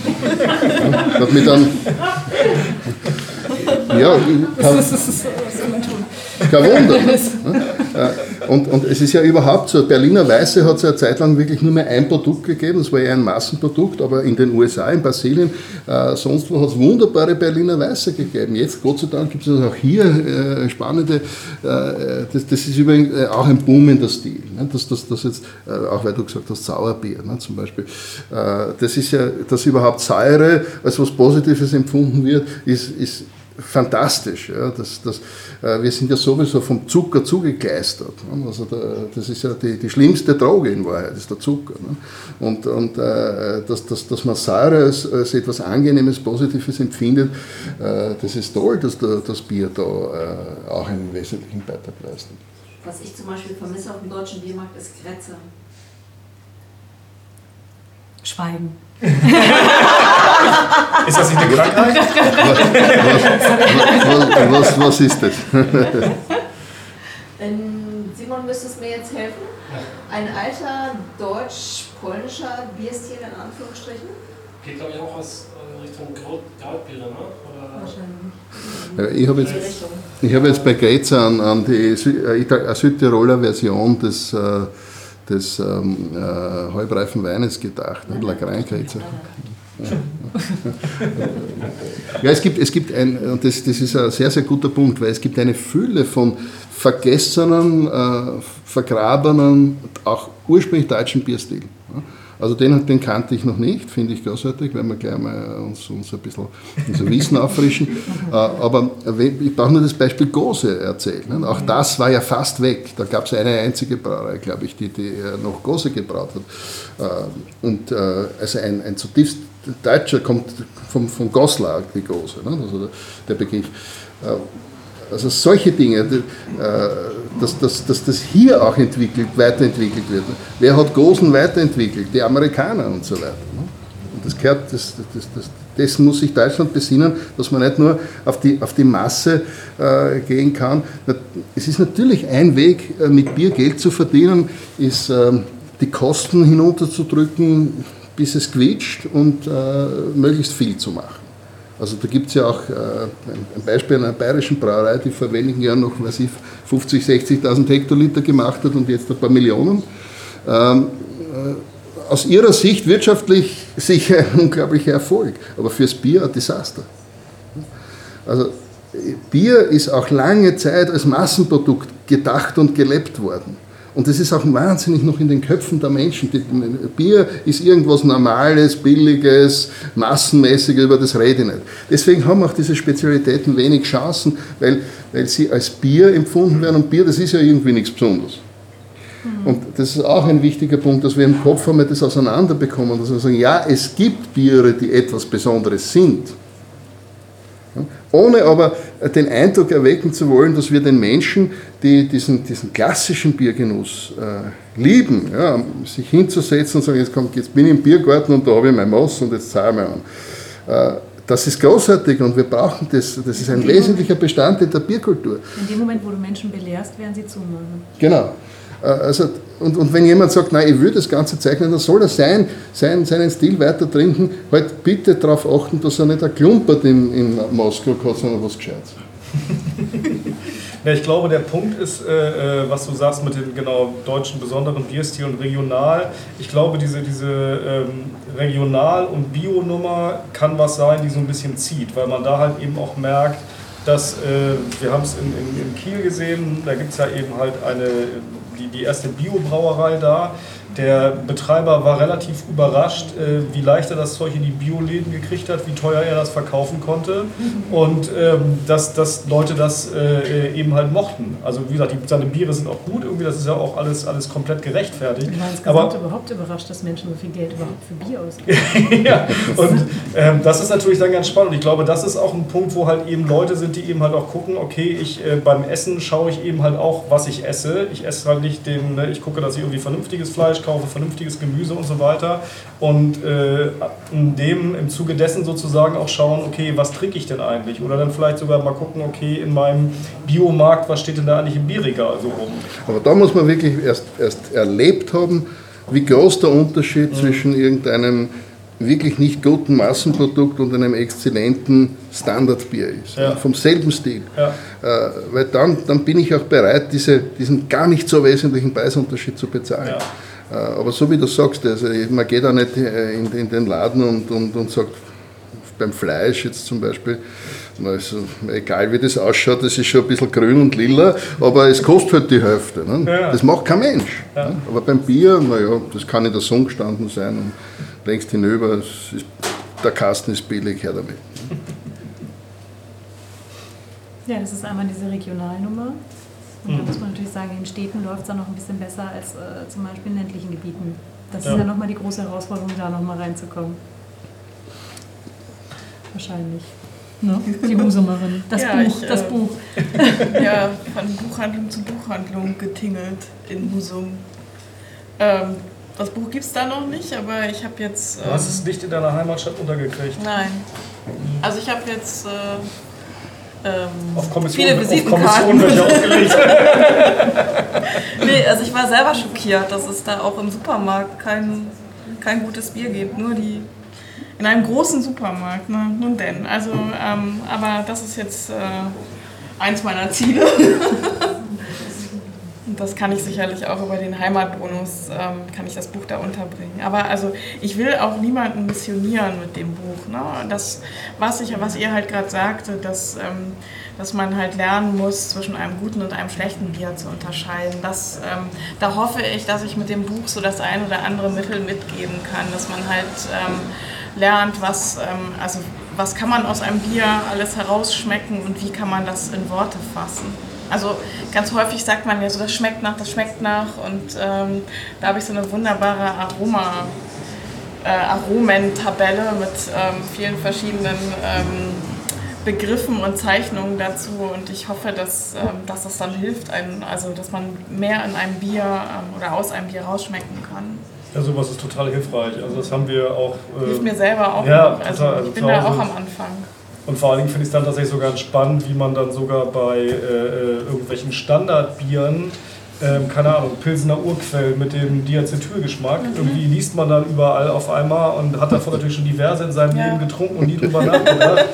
[SPEAKER 4] hat mich dann. Ja, kann, kein Wunder. Ne? Und, und es ist ja überhaupt so, Berliner Weiße hat es ja eine Zeit lang wirklich nur mehr ein Produkt gegeben, das war ja ein Massenprodukt, aber in den USA, in Brasilien, äh, sonst wo hat es wunderbare Berliner Weiße gegeben. Jetzt, Gott sei Dank, gibt es auch hier äh, spannende, äh, das, das, ist übrigens äh, auch ein Boom in der Stil. Ne? Das, das, das jetzt, äh, auch weil du gesagt hast, Sauerbier ne? zum Beispiel. Äh, das ist ja, dass überhaupt Säure als was Positives empfunden wird, ist, ist fantastisch. Ja, das, das, äh, wir sind ja sowieso vom Zucker zugekleistert. Ne? Also der, das ist ja die, die schlimmste Droge in Wahrheit, ist der Zucker. Ne? Und, und äh, dass, dass, dass man Säure als, als etwas Angenehmes, Positives empfindet, äh, das ist toll, dass der, das Bier da äh, auch einen wesentlichen Beitrag leistet.
[SPEAKER 1] Was ich zum Beispiel vermisse auf dem deutschen Biermarkt ist Kretze.
[SPEAKER 2] Schweigen.
[SPEAKER 3] ist das nicht eine Krankheit?
[SPEAKER 4] Was, was, was, was ist das?
[SPEAKER 1] Ähm, Simon, müsstest mir jetzt helfen? Ein alter deutsch-polnischer Bierstil in Anführungsstrichen?
[SPEAKER 8] Geht, glaube ich, auch aus äh, Richtung Grautbiere, ne?
[SPEAKER 4] Wahrscheinlich. Ich habe jetzt, hab jetzt bei Greza an, an die äh, Südtiroler Version des äh, des ähm, äh, halbreifen Weines gedacht, ne? Lagrein-Kretzer. Ja. es gibt, es gibt ein, und das, das ist ein sehr, sehr guter Punkt, weil es gibt eine Fülle von vergessenen, äh, vergrabenen, auch ursprünglich deutschen Bierstilen. Also den, den kannte ich noch nicht, finde ich großartig, wenn wir gleich mal uns, uns ein bisschen unser Wissen auffrischen. Äh, aber ich brauche nur das Beispiel Gose erzählen. Auch das war ja fast weg. Da gab es eine einzige Brauerei, glaube ich, die, die äh, noch Gose gebraut hat. Äh, und also ein, ein zutiefst Deutscher kommt vom, von Goslar, die Gose, ne? also der Begriff. Also solche Dinge, äh, dass, dass, dass das hier auch entwickelt, weiterentwickelt wird. Wer hat Gosen weiterentwickelt? Die Amerikaner und so weiter. Ne? Und das gehört, das, das, das, dessen muss sich Deutschland besinnen, dass man nicht nur auf die, auf die Masse äh, gehen kann. Es ist natürlich ein Weg, äh, mit Bier Geld zu verdienen, ist äh, die Kosten hinunterzudrücken, bis es quietscht und möglichst viel zu machen. Also da gibt es ja auch äh, ein Beispiel einer bayerischen Brauerei, die vor wenigen Jahren noch weiß ich, 50, 60.000 Hektoliter gemacht hat und jetzt ein paar Millionen. Ähm, äh, aus ihrer Sicht wirtschaftlich sicher ein unglaublicher Erfolg, aber fürs Bier ein Desaster. Also Bier ist auch lange Zeit als Massenprodukt gedacht und gelebt worden. Und das ist auch wahnsinnig noch in den Köpfen der Menschen. Bier ist irgendwas Normales, Billiges, Massenmäßiges, über das rede ich nicht. Deswegen haben auch diese Spezialitäten wenig Chancen, weil, weil sie als Bier empfunden werden. Und Bier, das ist ja irgendwie nichts Besonderes. Und das ist auch ein wichtiger Punkt, dass wir im Kopf einmal das auseinanderbekommen, dass wir sagen, ja, es gibt Biere, die etwas Besonderes sind ohne aber den Eindruck erwecken zu wollen, dass wir den Menschen, die diesen, diesen klassischen Biergenuss äh, lieben, ja, sich hinzusetzen und sagen, jetzt, komm, jetzt bin ich im Biergarten und da habe ich mein Moss und jetzt zahle ich mir an. Äh, das ist großartig und wir brauchen das. Das ist ein wesentlicher Bestandteil der Bierkultur.
[SPEAKER 2] In dem Moment, wo du Menschen belehrst, werden sie zumachen.
[SPEAKER 4] Genau. Äh, also, und, und wenn jemand sagt, nein, ich will das Ganze zeichnen, dann soll er sein, sein, seinen Stil weiter trinken. Halt bitte darauf achten, dass er nicht ein Klumpert in, in Moskau hat, sondern was Gescheites.
[SPEAKER 3] Ja, ich glaube, der Punkt ist, äh, äh, was du sagst mit dem genau deutschen besonderen Bierstil und regional. Ich glaube, diese, diese ähm, Regional- und Bio-Nummer kann was sein, die so ein bisschen zieht, weil man da halt eben auch merkt, dass äh, wir haben es in, in, in Kiel gesehen, da gibt es ja eben halt eine die, die erste Biobrauerei da. Der Betreiber war relativ überrascht, äh, wie leicht er das Zeug in die Bioläden gekriegt hat, wie teuer er das verkaufen konnte und ähm, dass, dass Leute das äh, eben halt mochten. Also wie gesagt, die, seine Biere sind auch gut, irgendwie das ist ja auch alles, alles komplett gerechtfertigt.
[SPEAKER 2] Ich war insgesamt
[SPEAKER 3] Aber,
[SPEAKER 2] überhaupt überrascht, dass Menschen so viel Geld überhaupt für Bier ausgeben.
[SPEAKER 3] ja, und ähm, das ist natürlich dann ganz spannend. Und ich glaube, das ist auch ein Punkt, wo halt eben Leute sind, die eben halt auch gucken, okay, ich äh, beim Essen schaue ich eben halt auch, was ich esse. Ich esse halt nicht den, ne, ich gucke, dass ich irgendwie vernünftiges Fleisch kaufe, vernünftiges Gemüse und so weiter. Und äh, in dem, im Zuge dessen sozusagen auch schauen, okay, was trinke ich denn eigentlich? Oder dann vielleicht sogar mal gucken, okay, in meinem Biomarkt, was steht denn da eigentlich im Bierregal so rum?
[SPEAKER 4] Aber da muss man wirklich erst, erst erlebt haben, wie groß der Unterschied mhm. zwischen irgendeinem wirklich nicht guten Massenprodukt und einem exzellenten Standardbier ist. Ja. Vom selben Stil. Ja. Äh, weil dann, dann bin ich auch bereit, diese, diesen gar nicht so wesentlichen Preisunterschied zu bezahlen. Ja. Äh, aber so wie du sagst, also man geht auch nicht äh, in, in den Laden und, und, und sagt, beim Fleisch jetzt zum Beispiel, also, egal wie das ausschaut, das ist schon ein bisschen grün und lila, aber es kostet halt die Hälfte. Ne? Ja. Das macht kein Mensch. Ja. Ne? Aber beim Bier, naja, das kann in der Sonne gestanden sein und längst hinüber, ist, der Kasten ist billig, her damit.
[SPEAKER 2] Ja, das ist einmal diese Regionalnummer. Und da mhm. muss man natürlich sagen, in Städten läuft es dann noch ein bisschen besser als äh, zum Beispiel in ländlichen Gebieten. Das ja. ist ja nochmal die große Herausforderung, da nochmal reinzukommen. Wahrscheinlich. Ne? Die Husumerin. Das ja, Buch, ich, das äh, Buch.
[SPEAKER 5] Ja, von Buchhandlung zu Buchhandlung getingelt in Husum. Ähm, das Buch gibt es da noch nicht, aber ich habe jetzt.
[SPEAKER 3] Ähm, du hast es ähm, nicht in deiner Heimatstadt untergekriegt.
[SPEAKER 5] Nein. Also ich habe jetzt. Äh, ähm,
[SPEAKER 3] auf Kommission,
[SPEAKER 5] viele Visitenkarten.
[SPEAKER 3] Auf aufgelegt.
[SPEAKER 5] nee, also ich war selber schockiert, dass es da auch im Supermarkt kein, kein gutes Bier gibt. Nur die in einem großen Supermarkt, ne? nun denn. Also, ähm, aber das ist jetzt äh, eins meiner Ziele. Das kann ich sicherlich auch über den Heimatbonus, ähm, kann ich das Buch da unterbringen. Aber also ich will auch niemanden missionieren mit dem Buch. Ne? Das, was, ich, was ihr halt gerade sagte, dass, ähm, dass man halt lernen muss, zwischen einem guten und einem schlechten Bier zu unterscheiden. Das, ähm, da hoffe ich, dass ich mit dem Buch so das ein oder andere Mittel mitgeben kann, dass man halt ähm, lernt, was, ähm, also was kann man aus einem Bier alles herausschmecken und wie kann man das in Worte fassen. Also ganz häufig sagt man ja so, das schmeckt nach, das schmeckt nach und ähm, da habe ich so eine wunderbare Aroma, äh, Aromentabelle mit ähm, vielen verschiedenen ähm, Begriffen und Zeichnungen dazu und ich hoffe, dass, ähm, dass das dann hilft, einen, also dass man mehr in einem Bier ähm, oder aus einem Bier rausschmecken kann.
[SPEAKER 3] Ja, sowas ist total hilfreich. Also das haben wir auch.
[SPEAKER 5] Äh, Hilft mir selber auch.
[SPEAKER 3] Ja,
[SPEAKER 5] also, total, also ich bin da auch am Anfang.
[SPEAKER 3] Und vor allen Dingen finde ich es dann tatsächlich sogar spannend, wie man dann sogar bei äh, äh, irgendwelchen Standardbieren ähm, keine Ahnung, Pilsener Urquell mit dem Diacetylgeschmack.
[SPEAKER 5] Mhm.
[SPEAKER 3] Irgendwie liest man dann überall auf einmal und hat davon natürlich schon diverse in seinem
[SPEAKER 5] Ja.
[SPEAKER 3] Leben getrunken und nie drüber nachgedacht.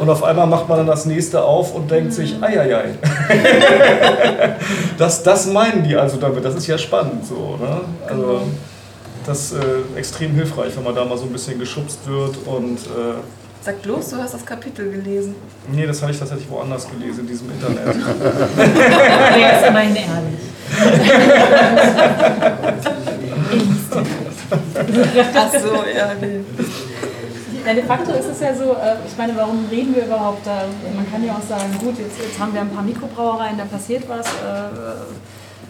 [SPEAKER 3] Und auf einmal macht man dann das nächste auf und denkt sich,
[SPEAKER 5] Mhm.
[SPEAKER 3] eieiei. das, das meinen die also damit. Das ist ja spannend so. Ne? Also,
[SPEAKER 5] Genau.
[SPEAKER 3] das ist äh, extrem hilfreich, wenn man da mal so ein bisschen geschubst wird und äh,
[SPEAKER 7] Sag bloß, du hast das Kapitel gelesen.
[SPEAKER 3] Nee, das habe ich tatsächlich woanders gelesen, in diesem Internet.
[SPEAKER 2] Der ist immerhin ehrlich.
[SPEAKER 7] Ach so, ja, nee.
[SPEAKER 2] Ja, de facto ist es ja so, äh, ich meine, warum reden wir überhaupt da? Man kann ja auch sagen, gut, jetzt, jetzt haben wir ein paar Mikrobrauereien, da passiert was. äh,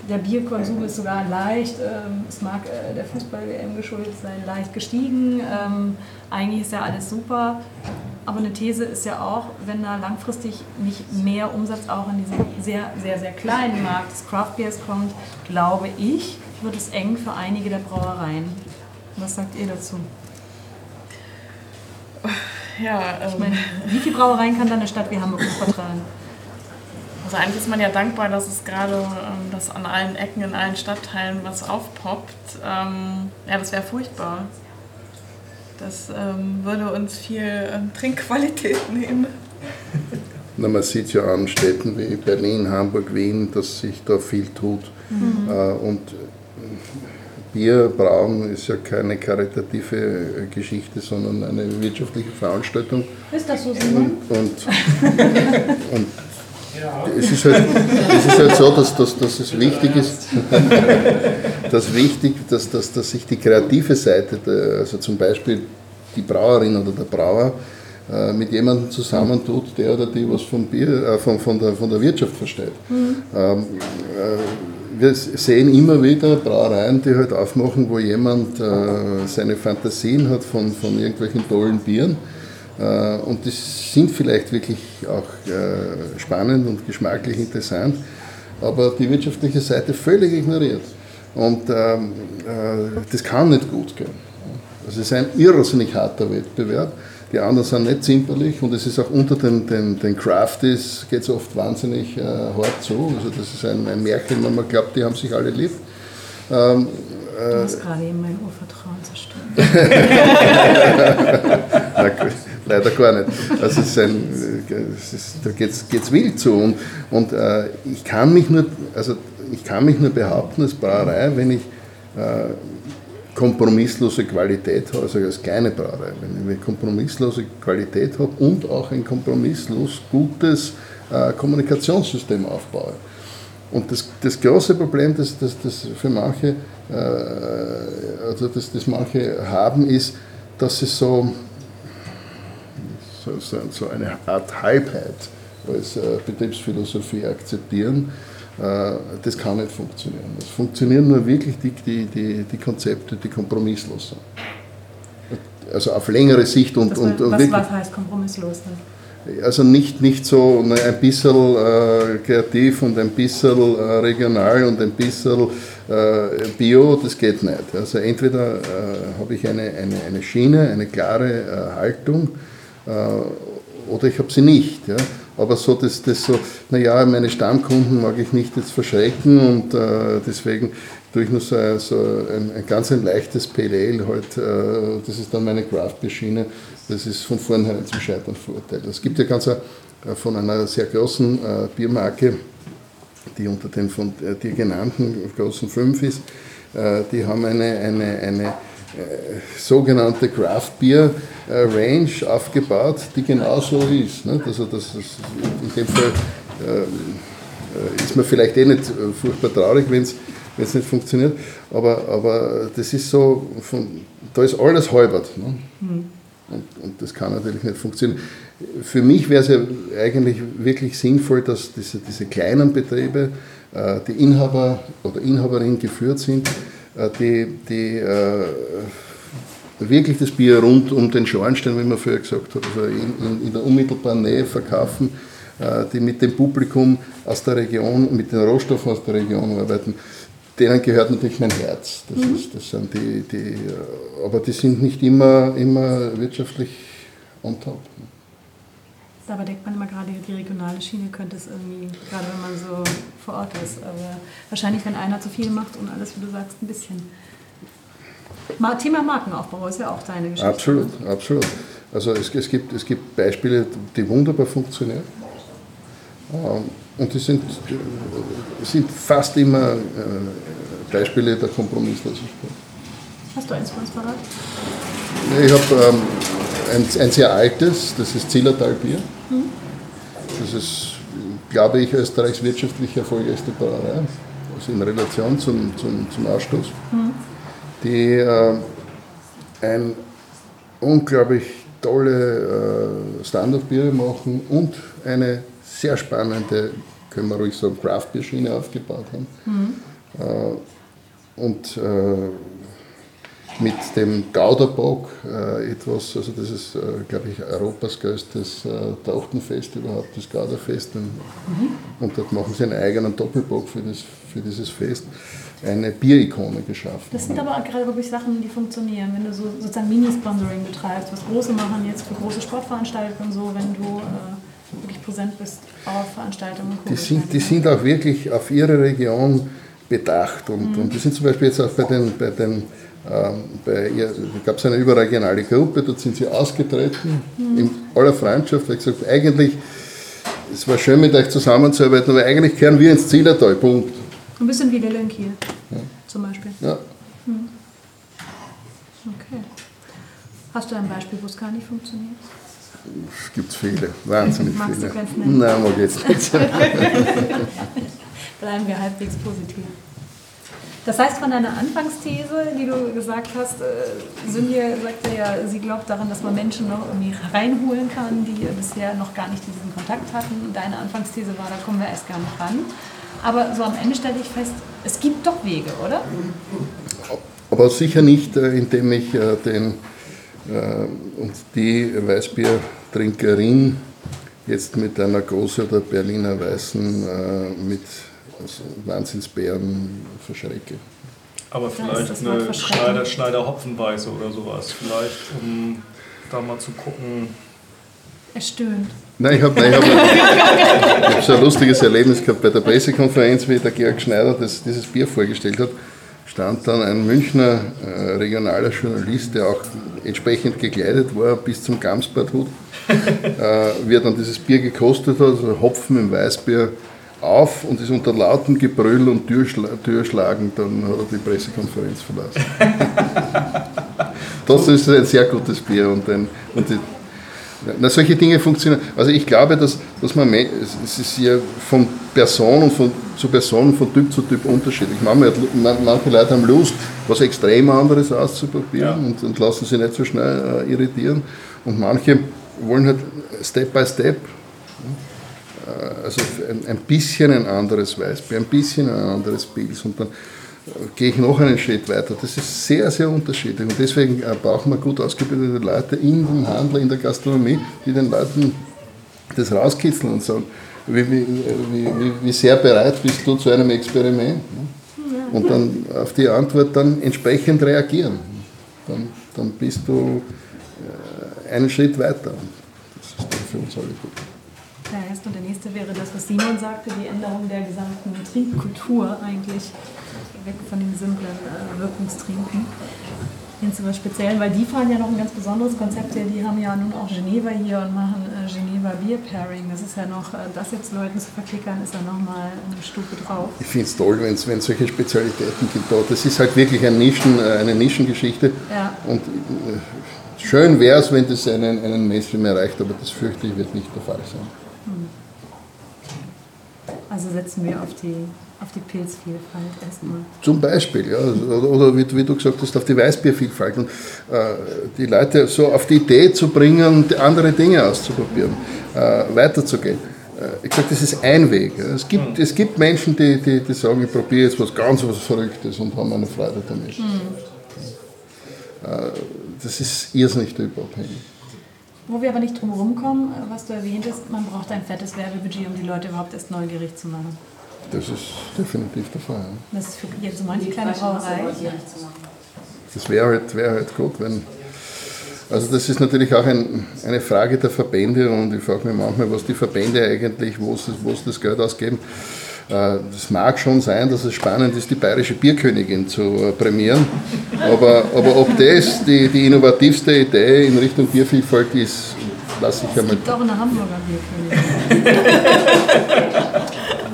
[SPEAKER 2] Der Bierkonsum ist sogar leicht, ähm, es mag äh, der Fußball-WM geschuldet sein, leicht gestiegen. Ähm, Eigentlich ist ja alles super. Aber eine These ist ja auch, wenn da langfristig nicht mehr Umsatz auch in diesem sehr, sehr, sehr kleinen Markt des Craft Beers kommt, glaube ich, wird es eng für einige der Brauereien. Was sagt ihr dazu?
[SPEAKER 5] Ja,
[SPEAKER 2] Ich
[SPEAKER 5] ähm,
[SPEAKER 2] meine, wie viele Brauereien kann dann eine Stadt wie Hamburg vertragen?
[SPEAKER 5] Also eigentlich ist man ja dankbar, dass es gerade, ähm, dass an allen Ecken, in allen Stadtteilen was aufpoppt. Ähm, ja, das wäre furchtbar. Das ähm, würde uns viel ähm, Trinkqualität nehmen.
[SPEAKER 4] Na, man sieht ja an Städten wie Berlin, Hamburg, Wien, dass sich da viel tut. Äh, Und Bier brauen ist ja keine karitative äh, Geschichte, sondern eine wirtschaftliche Veranstaltung.
[SPEAKER 2] Ist das so, Simon?
[SPEAKER 4] Und, und es, ist halt, es ist halt so, dass, dass, dass es wichtig ist, dass, wichtig, dass, dass, dass sich die kreative Seite, der, also zum Beispiel die Brauerin oder der Brauer, äh, mit jemandem zusammentut, der oder die was vom Bier, äh, von, von, der, von der Wirtschaft versteht. Ähm, äh, wir sehen immer wieder Brauereien, die halt aufmachen, wo jemand äh, seine Fantasien hat von, von irgendwelchen tollen Bieren. Äh, und die sind vielleicht wirklich auch äh, spannend und geschmacklich interessant, aber die wirtschaftliche Seite völlig ignoriert. Und ähm, äh, das kann nicht gut gehen. Also es ist ein irrsinnig harter Wettbewerb. Die anderen sind nicht zimperlich und es ist auch unter den, den, den Crafties geht es oft wahnsinnig äh, hart zu. Also das ist ein, ein Märchen, wenn man glaubt, die haben sich alle lieb. Ähm,
[SPEAKER 2] Du hast gerade eben mein Urvertrauen zerstört.
[SPEAKER 4] Leider gar nicht. Also es ist ein, es ist, da geht es wild zu. Und, und äh, ich, kann mich nur, also ich kann mich nur behaupten als Brauerei, wenn ich äh, kompromisslose Qualität habe, also als kleine Brauerei, wenn ich kompromisslose Qualität habe und auch ein kompromisslos gutes äh, Kommunikationssystem aufbaue. Und das, das große Problem, das, das, das für manche, äh, also das, das manche haben, ist, dass sie so, so, eine Art Halbheit als äh, Betriebsphilosophie akzeptieren. Äh, das kann nicht funktionieren. Es funktionieren nur wirklich die, die, die, die Konzepte, die kompromisslos sind. Also auf längere Sicht und,
[SPEAKER 2] Das
[SPEAKER 4] und,
[SPEAKER 2] was,
[SPEAKER 4] wirklich.
[SPEAKER 2] was heißt kompromisslos?
[SPEAKER 4] Also nicht, nicht so ne, ein bisschen äh, kreativ und ein bisschen äh, regional und ein bisschen äh, bio, das geht nicht. Also entweder habe ich eine, eine, eine Schiene, eine klare Haltung oder ich habe sie nicht. Ja. Aber so, das, das so, naja, meine Stammkunden mag ich nicht jetzt verschrecken und äh, deswegen tue ich nur so, so ein, ein ganz ein leichtes PLL halt, äh, das ist dann meine Craft-Schiene, das ist von vornherein zum Scheitern verurteilt. Es gibt ja ganz ein, äh, von einer sehr großen äh, Biermarke, die unter den von äh, dir genannten großen fünf ist, äh, die haben eine, eine, eine äh, sogenannte Craft Beer äh, Range aufgebaut, die genauso ist. Ne? Also das ist in dem Fall ähm, äh, ist man vielleicht eh nicht äh, furchtbar traurig, wenn es nicht funktioniert, aber, aber das ist so, von, da ist alles halbert. Ne? Und, und das kann natürlich nicht funktionieren. Für mich wäre es ja eigentlich wirklich sinnvoll, dass diese, diese kleinen Betriebe, äh, die Inhaber oder Inhaberin geführt sind, äh, die, die äh, wirklich das Bier rund um den Schornstein, wie man früher gesagt hat, also in, in, in der unmittelbaren Nähe verkaufen, äh, die mit dem Publikum aus der Region, mit den Rohstoffen aus der Region arbeiten. Denen gehört natürlich mein Herz. Das, ist, das sind die, die, äh, aber die sind nicht immer, immer wirtschaftlich on top.
[SPEAKER 2] Dabei denkt man immer gerade, die regionale Schiene könnte es irgendwie, gerade wenn man so vor Ort ist. Aber wahrscheinlich, wenn einer zu viel macht und alles, wie du sagst, ein bisschen. Ma- Thema Markenaufbau ist ja auch deine Geschichte.
[SPEAKER 4] Absolut, absolut. Also es, es, gibt, es gibt Beispiele, die wunderbar funktionieren. Ähm, Und die sind, äh, sind fast immer äh, Beispiele der Kompromisslosigkeit.
[SPEAKER 2] Hast du eins für uns parat?
[SPEAKER 4] Ich habe ähm, ein, ein sehr altes, das ist Zillertal-Bier. Das ist, glaube ich, Österreichs wirtschaftlich erfolgreichste Brauerei, also in Relation zum, zum, zum Ausstoß, die äh, ein unglaublich tolle äh, Standardbiere machen und eine sehr spannende, können wir ruhig sagen, Craft-Bier-Schiene aufgebaut haben. Äh, und äh, mit dem Gauderbock äh, etwas, also das ist, äh, glaube ich, Europas größtes äh, Trachtenfest überhaupt, das Gauderfest. Und, und dort machen sie einen eigenen Doppelbock für, das, für dieses Fest, eine Bierikone geschaffen.
[SPEAKER 2] Das sind aber gerade wirklich Sachen, die funktionieren. Wenn du so sozusagen Mini-Sponsoring betreibst, was Große machen jetzt für große Sportveranstaltungen und so, wenn du äh, wirklich präsent bist auf Veranstaltungen.
[SPEAKER 4] die sind, die sind auch wirklich auf ihre Region bedacht. Und, und die sind zum Beispiel jetzt auch bei den, bei den bei ihr, da gab es eine überregionale Gruppe, dort sind sie ausgetreten, in aller Freundschaft, weil ich gesagt eigentlich, es war schön mit euch zusammenzuarbeiten, aber eigentlich kehren wir ins Zillertal, Punkt.
[SPEAKER 2] Ein bisschen wie Lille in Kiel zum Beispiel.
[SPEAKER 4] Ja.
[SPEAKER 2] Okay. Hast du ein Beispiel, wo es gar nicht funktioniert?
[SPEAKER 4] Es gibt viele, wahnsinnig
[SPEAKER 2] Magst du
[SPEAKER 4] viele.
[SPEAKER 2] keins nennen?
[SPEAKER 4] Nein, mag jetzt nicht.
[SPEAKER 2] Bleiben wir halbwegs positiv. Das heißt, von deiner Anfangsthese, die du gesagt hast, äh, Sünje sagte ja, sie glaubt daran, dass man Menschen noch irgendwie reinholen kann, die bisher noch gar nicht diesen Kontakt hatten. Deine Anfangsthese war, da kommen wir erst gar nicht ran. Aber so am Ende stelle ich fest, es gibt doch Wege, oder?
[SPEAKER 4] Aber sicher nicht, äh, indem ich äh, den äh, und die Weißbiertrinkerin jetzt mit einer Große oder Berliner Weißen mit also Wahnsinnsbären verschrecke.
[SPEAKER 3] Aber vielleicht
[SPEAKER 2] Wort
[SPEAKER 3] eine. Schneider, Schneider Hopfenweiße oder sowas. Vielleicht, um da mal zu gucken.
[SPEAKER 2] Er stöhnt.
[SPEAKER 4] Nein, ich habe ich hab, hab so ein lustiges Erlebnis gehabt bei der Pressekonferenz, wie der Georg Schneider das, dieses Bier vorgestellt hat. Stand dann ein Münchner äh, regionaler Journalist, der auch entsprechend gekleidet war, bis zum Gamsbarthut, äh, wie er dann dieses Bier gekostet hat, also Hopfen im Weißbier auf und ist unter lautem Gebrüll und Türschla Türschlagen, dann hat er die Pressekonferenz verlassen. Das ist ein sehr gutes Bier und, ein, und die, na, solche Dinge funktionieren. Also ich glaube, dass, dass man, es ist ja von Person und von, zu Person, von Typ zu Typ unterschiedlich. Manche, man- manche Leute haben Lust, was extrem anderes auszuprobieren
[SPEAKER 3] Ja.
[SPEAKER 4] und, und lassen sich nicht so schnell äh, irritieren. Und manche wollen halt Step by Step. Äh, Also ein, ein bisschen ein anderes Weißbier, ein bisschen ein anderes Pilz und dann äh, gehe ich noch einen Schritt weiter. Das ist sehr, sehr unterschiedlich und deswegen äh, brauchen wir gut ausgebildete Leute in dem Handel, in der Gastronomie, die den Leuten das rauskitzeln und sagen, wie, wie, wie, wie, sehr bereit bist du zu einem Experiment? ne? Und dann auf die Antwort dann entsprechend reagieren. Dann, dann bist du einen Schritt weiter. Das ist für uns alle gut.
[SPEAKER 2] Der erste und der nächste wäre das, was Simon sagte, die Änderung der gesamten Trinkkultur eigentlich weg von dem simplen äh, Wirkungstrinken hin zu was Speziellen, weil die fahren ja noch ein ganz besonderes Konzept hier. Die haben ja nun auch Geneva hier und machen äh, Geneva Beer Pairing. Das ist ja noch, äh, das jetzt Leuten zu verklickern, ist ja nochmal eine Stufe drauf.
[SPEAKER 4] Ich finde es toll, wenn es solche Spezialitäten gibt. dort. Das ist halt wirklich ein Nischen, äh, eine Nischengeschichte.
[SPEAKER 2] Ja.
[SPEAKER 4] Und äh, schön wäre es, wenn das einen, einen Mainstream erreicht, aber das fürchte ich wird nicht der Fall sein.
[SPEAKER 2] Also setzen wir auf die, auf die Pilzvielfalt erstmal.
[SPEAKER 4] Zum Beispiel, ja, oder, oder wie, wie du gesagt hast, auf die Weißbiervielfalt. Und äh, die Leute so auf die Idee zu bringen, andere Dinge auszuprobieren, äh, weiterzugehen. Äh, ich sage, das ist ein Weg. Ja. Es, gibt, es gibt Menschen, die, die, die sagen, ich probiere jetzt was ganz was Verrücktes und haben eine Freude damit. Äh, das ist irrsinnig typabhängig.
[SPEAKER 2] Wo wir aber nicht drum herum kommen, äh, was du erwähnt hast, man braucht ein fettes Werbebudget, um die Leute überhaupt erst neugierig zu machen.
[SPEAKER 4] Das ist definitiv der Fall. Ja.
[SPEAKER 2] Das ist für jetzt so manche
[SPEAKER 1] Die
[SPEAKER 2] kleine Brauerei.
[SPEAKER 1] neugierig zu machen.
[SPEAKER 4] Das wäre halt, wär halt gut, wenn, Also das ist natürlich auch ein, eine Frage der Verbände und ich frage mich manchmal, was die Verbände eigentlich, wo sie, wo sie das Geld ausgeben. Es mag schon sein, dass es spannend ist, die bayerische Bierkönigin zu prämieren, aber, aber ob das die, die innovativste Idee in Richtung Biervielfalt ist, lasse ich einmal.
[SPEAKER 2] Es gibt auch eine Hamburger Bierkönigin.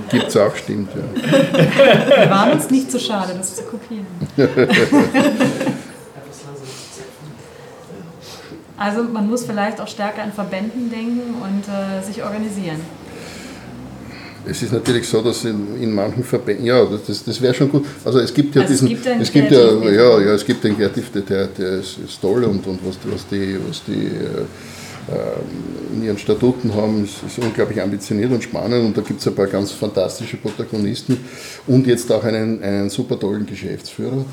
[SPEAKER 4] Gibt es auch, stimmt, ja.
[SPEAKER 2] Wir waren uns nicht so schade, das zu kopieren. Also man muss vielleicht auch stärker an Verbänden denken und äh, sich organisieren.
[SPEAKER 4] Es ist natürlich so, dass in, in manchen Verbänden, ja, das, das wäre schon gut. Also es gibt ja
[SPEAKER 2] Also es
[SPEAKER 4] diesen,
[SPEAKER 2] gibt einen
[SPEAKER 4] es gibt ja, ja, ja, es gibt den Kreativ, der, der, ist, ist toll und, und was, was die, was die äh, in ihren Statuten haben, ist, ist unglaublich ambitioniert und spannend und da gibt es ein paar ganz fantastische Protagonisten und jetzt auch einen, einen super tollen Geschäftsführer.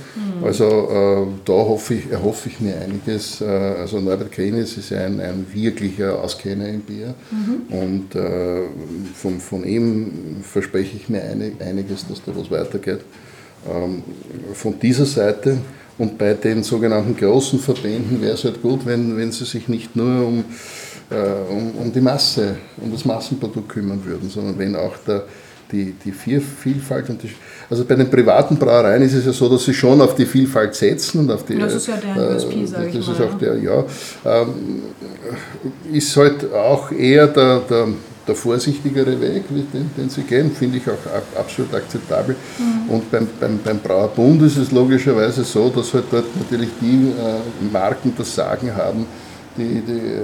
[SPEAKER 4] Also äh, da hoffe ich, erhoffe ich mir einiges. Äh, also Norbert Krenis ist ein, ein wirklicher Auskenner im Bier und äh, von, von ihm verspreche ich mir einig, einiges, dass da was weitergeht. Ähm, von dieser Seite und bei den sogenannten großen Verbänden wäre es halt gut, wenn, wenn sie sich nicht nur um, äh, um, um die Masse, um das Massenprodukt kümmern würden, sondern wenn auch der, die, die Vielfalt und die, also bei den privaten Brauereien ist es ja so, dass sie schon auf die Vielfalt setzen und auf die.
[SPEAKER 2] Das ist ja deren USP, sag ich
[SPEAKER 4] das
[SPEAKER 2] mal,
[SPEAKER 4] ist auch der, ja. Ähm, ist halt auch eher der, der, der vorsichtigere Weg, den, den sie gehen, finde ich auch ab, absolut akzeptabel. Und beim, beim, beim Brauerbund ist es logischerweise so, dass halt dort natürlich die äh, Marken das Sagen haben, die die, äh,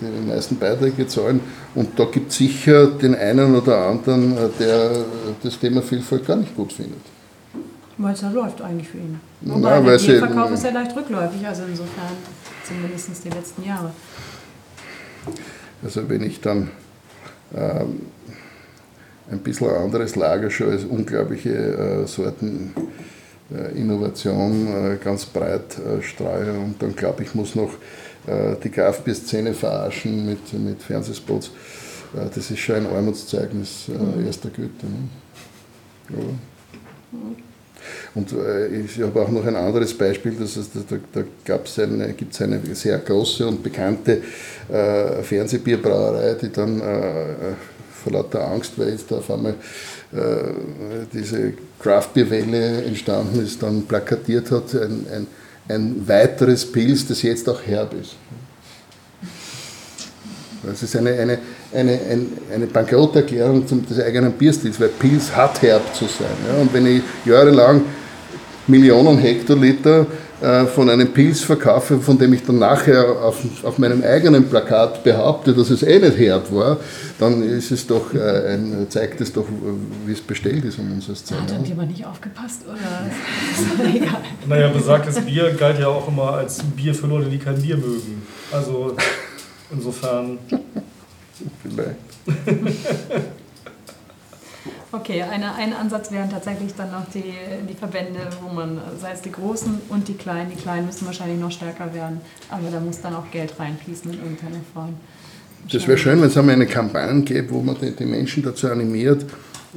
[SPEAKER 4] die meisten Beiträge zahlen. Und da gibt es sicher den einen oder anderen, äh, der das Thema Vielfalt gar nicht gut findet.
[SPEAKER 2] Weil es ja läuft eigentlich für ihn.
[SPEAKER 4] Na,
[SPEAKER 2] Wobei
[SPEAKER 4] weil
[SPEAKER 2] der Bierverkauf ist ja leicht rückläufig, also insofern zumindest die letzten Jahre.
[SPEAKER 4] Also wenn ich dann ähm, ein bisschen anderes Lager schon als unglaubliche äh, Sorten äh, Innovation äh, ganz breit äh, streue und dann glaube ich, muss noch äh, die Kraftbier-Szene verarschen mit, mit Fernsehspots. Äh, das ist schon ein Armutszeugnis äh, erster Güte. Ne? Ja. Und äh, ich habe auch noch ein anderes Beispiel, das ist, da, da eine, gibt es eine sehr große und bekannte äh, Fernsehbierbrauerei, die dann äh, vor lauter Angst, weil jetzt da auf einmal äh, diese Craftbierwelle entstanden ist, dann plakatiert hat, ein, ein, ein weiteres Pilz, das jetzt auch herb ist. Das ist eine, eine, eine, eine, eine Bankrotterklärung zum, des eigenen Bierstils, weil Pils hat herb zu sein. Ja? Und wenn ich jahrelang Millionen Hektoliter äh, von einem Pilz verkaufe, von dem ich dann nachher auf, auf meinem eigenen Plakat behaupte, dass es eh nicht herb war, dann ist es doch äh, ein, zeigt es doch, wie es bestellt ist um unsere Szene.
[SPEAKER 2] Hat irgendjemand nicht aufgepasst oder ist das egal?
[SPEAKER 3] Naja, besagtes Bier galt ja auch immer als Bier für Leute, die kein Bier mögen. Also insofern.
[SPEAKER 4] Vielleicht.
[SPEAKER 2] Okay, eine, ein Ansatz wären tatsächlich dann noch die, die Verbände, wo man, sei es die Großen und die Kleinen, die Kleinen müssen wahrscheinlich noch stärker werden, aber da muss dann auch Geld reinfließen in irgendeiner Form.
[SPEAKER 4] Das wäre schön, wenn es einmal eine Kampagne gäbe, wo man die, die Menschen dazu animiert,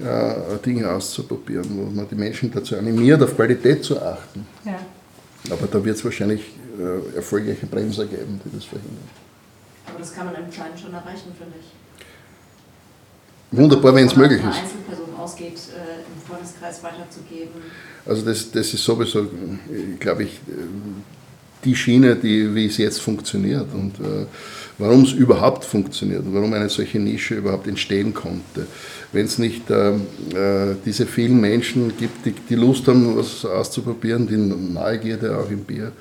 [SPEAKER 4] äh, Dinge auszuprobieren, wo man die Menschen dazu animiert, auf Qualität zu achten.
[SPEAKER 2] Ja.
[SPEAKER 4] Aber da wird es wahrscheinlich äh, erfolgreiche Bremser geben, die das verhindern.
[SPEAKER 1] Aber das kann man im Kleinen schon erreichen, finde ich.
[SPEAKER 4] Wunderbar, wenn es möglich ist.
[SPEAKER 1] Einzelperson ausgeht, äh, im Freundeskreis weiterzugeben.
[SPEAKER 4] Also das, das ist sowieso, glaube ich, die Schiene, die, wie es jetzt funktioniert und äh, warum es überhaupt funktioniert und warum eine solche Nische überhaupt entstehen konnte. Wenn es nicht äh, äh, diese vielen Menschen gibt, die, die Lust haben, was auszuprobieren, die Neugierde auch im Bier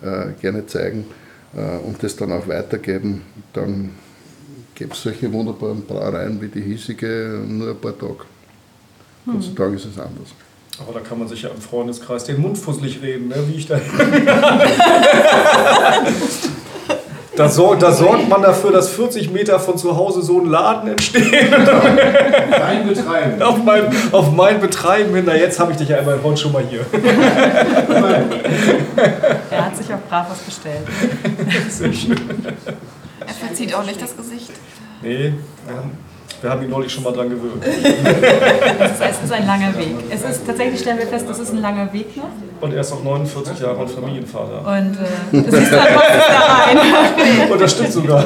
[SPEAKER 4] äh, gerne zeigen äh, und das dann auch weitergeben, dann gäbe es solche wunderbaren Brauereien wie die hiesige nur ein paar Tage. Heutzutage ist es anders.
[SPEAKER 3] Aber da kann man sich ja im Freundeskreis den Mund fusselig reden, ne? wie ich da. Da, sor da sorgt man dafür, dass 40 Meter von zu Hause so ein Laden entsteht.
[SPEAKER 6] Dein Betreiben.
[SPEAKER 3] auf, mein, auf mein Betreiben hin. Na, jetzt habe ich dich ja einmal heute schon mal hier.
[SPEAKER 2] Er hat sich auch brav was bestellt.
[SPEAKER 3] Sehr schön.
[SPEAKER 7] Er verzieht auch nicht das Gesicht.
[SPEAKER 3] Nee, ähm, Wir haben ihn neulich schon mal dran gewöhnt.
[SPEAKER 2] Es ist, es ist ein langer Weg. Es ist tatsächlich, stellen wir fest, das ist ein langer Weg noch.
[SPEAKER 3] Und er ist auch 49 Jahre alt Familienvater.
[SPEAKER 2] Und äh, das ist dann da rein.
[SPEAKER 3] Und das stimmt sogar.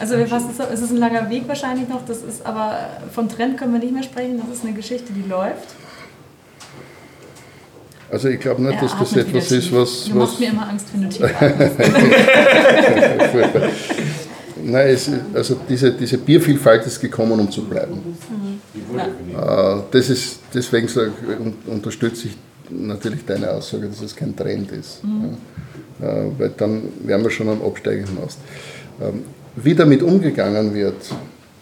[SPEAKER 2] Also wir fassen es so, es ist ein langer Weg wahrscheinlich noch, das ist aber vom Trend können wir nicht mehr sprechen, das ist eine Geschichte, die läuft.
[SPEAKER 4] Also ich glaube nicht,
[SPEAKER 2] Er
[SPEAKER 4] dass das etwas ist, was...
[SPEAKER 2] Du
[SPEAKER 4] was
[SPEAKER 2] machst mir immer Angst, wenn du tief.
[SPEAKER 4] Nein, es, also diese, diese Biervielfalt ist gekommen, um zu bleiben. Äh, Das ist, deswegen sag, unterstütze ich natürlich deine Aussage, dass es kein Trend ist. Ja. Äh, Weil dann wären wir schon am absteigenden Ast. Ähm, Wie damit umgegangen wird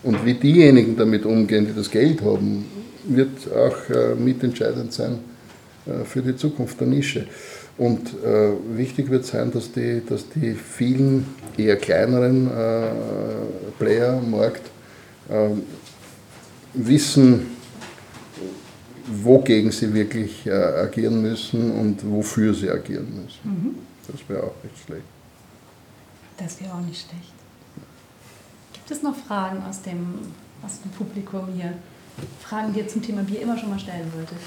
[SPEAKER 4] und wie diejenigen damit umgehen, die das Geld haben, wird auch äh, mitentscheidend sein für die Zukunft der Nische. Und äh, wichtig wird sein, dass die, dass die vielen eher kleineren äh, Player am Markt äh, wissen, wogegen sie wirklich äh, agieren müssen und wofür sie agieren müssen. Das wäre auch nicht schlecht.
[SPEAKER 2] Das wäre auch nicht schlecht. Gibt es noch Fragen aus dem, aus dem Publikum hier? Fragen, die ihr zum Thema Bier immer schon mal stellen wolltet?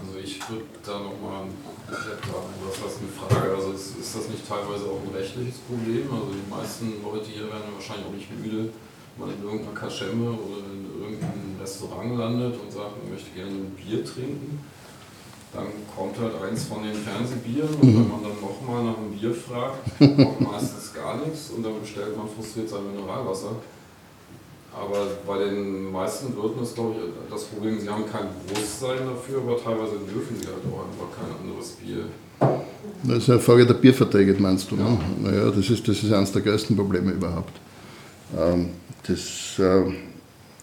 [SPEAKER 9] Also ich würde da nochmal sagen, was heißt eine Frage? Also ist, ist das nicht teilweise auch ein rechtliches Problem? Also die meisten Leute hier werden wahrscheinlich auch nicht müde, wenn man in irgendeiner Kaschemme oder in irgendeinem Restaurant landet und sagt, man möchte gerne ein Bier trinken. Dann kommt halt eins von den Fernsehbieren und wenn man dann nochmal nach einem Bier fragt, kommt meistens gar nichts und dann bestellt man frustriert sein Mineralwasser. Aber bei den meisten Wirten ist, glaube ich, das Problem, sie haben kein Bewusstsein dafür, aber teilweise dürfen sie halt auch einfach kein anderes Bier.
[SPEAKER 4] Das ist eine Frage der Bierverträge, meinst du? Ne? Naja, das ist, das ist eines der größten Probleme überhaupt. Ähm, das, äh,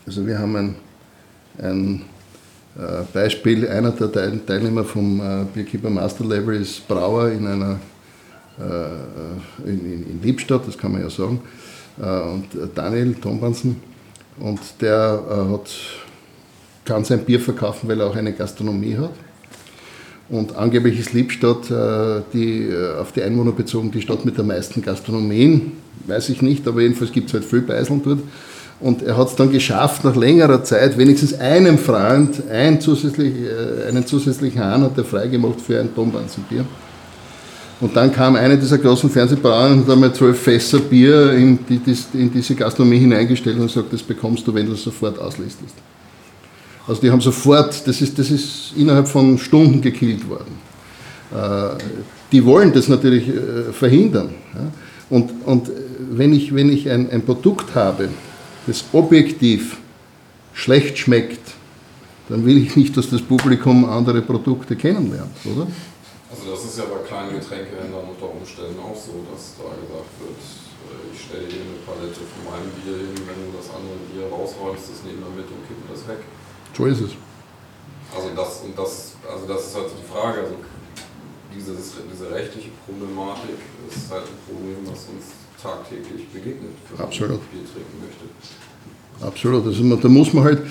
[SPEAKER 4] also wir haben ein, ein äh, Beispiel, einer der Teil- Teilnehmer vom äh, Bierkeeper Master Level ist Brauer in einer in, in, in Liebstadt, das kann man ja sagen. Und Daniel Tombansen, und der äh, hat, kann sein Bier verkaufen, weil er auch eine Gastronomie hat. Und angeblich ist Liebstadt äh, die, äh, auf die Einwohner bezogen die Stadt mit der meisten Gastronomien. Weiß ich nicht, aber jedenfalls gibt es halt viel Beiseln dort. Und er hat es dann geschafft, nach längerer Zeit wenigstens einem Freund ein zusätzlich, äh, einen zusätzlichen Hahn hat er freigemacht für ein Tonbanzenbier. Und dann kam eine dieser großen Fernsehbrauer und hat einmal zwölf Fässer Bier in, die, in diese Gastronomie hineingestellt und gesagt, das bekommst du, wenn du es sofort auslistest. Also die haben sofort, das ist, das ist innerhalb von Stunden gekillt worden. Äh, die wollen das natürlich äh, verhindern. Und, und äh, wenn ich, wenn ich ein, ein Produkt habe, das objektiv schlecht schmeckt, dann will ich nicht, dass das Publikum andere Produkte kennenlernt, oder?
[SPEAKER 9] Also das ist ja bei kleinen Getränkehändlern unter Umständen auch so, dass da gesagt wird, äh, ich stelle dir eine Palette von meinem Bier hin, wenn du das andere Bier rausräumst, das nehmen wir mit und kippen das weg.
[SPEAKER 4] So ist es.
[SPEAKER 9] Also das und das, also das ist halt die Frage. Also dieses, diese rechtliche Problematik ist halt ein Problem, was uns tagtäglich begegnet, wenn man. Bier trinken möchte.
[SPEAKER 4] Absolut. Also man, da muss man halt,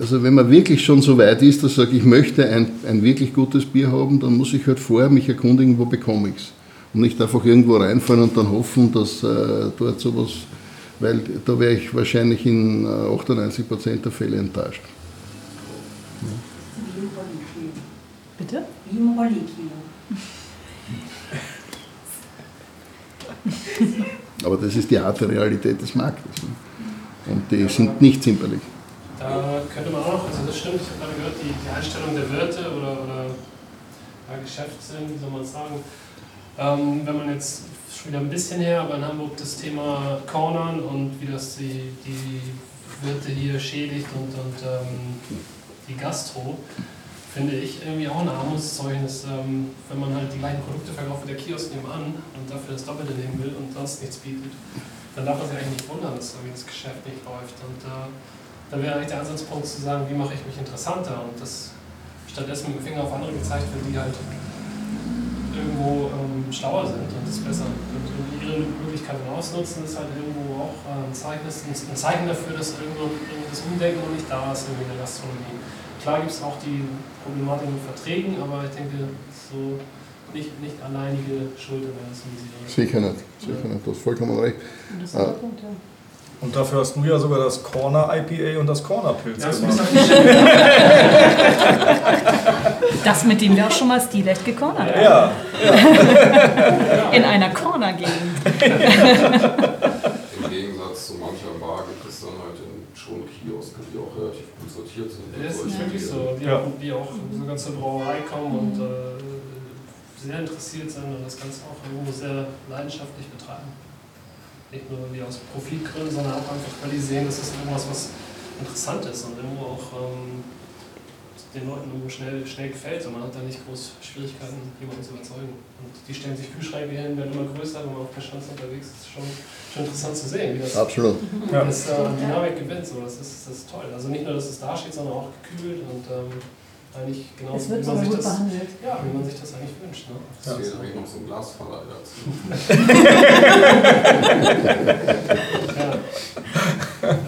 [SPEAKER 4] also wenn man wirklich schon so weit ist, dass ich sage, ich möchte ein, ein wirklich gutes Bier haben, dann muss ich halt vorher mich erkundigen, wo bekomme ich es. Und nicht einfach irgendwo reinfallen und dann hoffen, dass äh, dort sowas, weil da wäre ich wahrscheinlich in äh, 98% der Fälle enttäuscht.
[SPEAKER 1] Rollkino.
[SPEAKER 2] Bitte?
[SPEAKER 1] Wie.
[SPEAKER 4] Aber das ist die harte Realität des Marktes. Ne? Und die sind nicht zimperlich.
[SPEAKER 8] Da könnte man auch noch, also das stimmt, ich habe gerade gehört, die, die Einstellung der Wirte oder, oder ja, Geschäftssinn, wie soll man sagen, ähm, wenn man jetzt schon wieder ein bisschen her, aber in Hamburg das Thema Cornern und wie das die, die Wirte hier schädigt und, und ähm, die Gastro, finde ich irgendwie auch ein Armutszeugnis, ähm, wenn man halt die gleichen Produkte verkauft wie der Kiosk nebenan und dafür das Doppelte nehmen will und sonst nichts bietet. Dann darf man sich eigentlich nicht wundern, dass irgendwie das Geschäft nicht läuft. Und äh, da wäre eigentlich der Ansatzpunkt zu sagen, wie mache ich mich interessanter und das stattdessen mit dem Finger auf andere gezeigt wird, die halt irgendwo ähm, schlauer sind und das besser und ihre Möglichkeiten ausnutzen, ist halt irgendwo auch äh, ein, Zeichen, ein Zeichen dafür, dass irgendwo das Umdenken noch nicht da ist irgendwie in der Gastronomie. Klar gibt es auch die Problematik mit Verträgen, aber ich denke, so nicht, nicht alleinige Schuld an der.
[SPEAKER 4] Sicher nicht, sicher nicht, du hast vollkommen recht.
[SPEAKER 2] Und das ist der Punkt, ja.
[SPEAKER 3] Und dafür hast du ja sogar das Corner IPA und das Corner Pilz
[SPEAKER 8] Ja, das
[SPEAKER 3] gemacht.
[SPEAKER 2] Das, mit dem wir auch schon mal Stilecht gecornert haben.
[SPEAKER 3] Ja,
[SPEAKER 2] In einer Corner-Gegend.
[SPEAKER 9] Im Gegensatz zu mancher Bar gibt es dann halt in schon Kiosken, die auch relativ gut sortiert sind.
[SPEAKER 8] Ja, Das ist wirklich
[SPEAKER 9] die-
[SPEAKER 8] so, die,
[SPEAKER 3] Ja.
[SPEAKER 8] auch, die auch sogar zur Brauerei kommen und äh, sehr interessiert sind und das Ganze auch irgendwo sehr leidenschaftlich betreiben. Nicht nur wie aus Profitgründen, sondern auch einfach, weil die sehen, das ist irgendwas, was interessant ist und irgendwo auch ähm, den Leuten irgendwo schnell, schnell gefällt und man hat da nicht groß Schwierigkeiten, jemanden zu überzeugen. Und die stellen sich Kühlschränke hin, werden immer größer, wenn man auf der Schanze unterwegs ist. ist schon, schon interessant zu sehen, wie das
[SPEAKER 4] Absolut.
[SPEAKER 3] Ja.
[SPEAKER 8] das äh, Dynamik gewinnt. So. Das, ist, das ist toll. Also nicht nur, dass es da steht, sondern auch gekühlt und ähm, eigentlich genau
[SPEAKER 2] Es wird
[SPEAKER 8] wie man
[SPEAKER 2] sogar
[SPEAKER 8] sich
[SPEAKER 2] gut
[SPEAKER 8] das,
[SPEAKER 2] behandelt.
[SPEAKER 8] ja, wie man sich das eigentlich wünscht. Ne?
[SPEAKER 9] Es fehlt eigentlich noch so ein Glasverleih dazu.
[SPEAKER 8] Ja. Tja.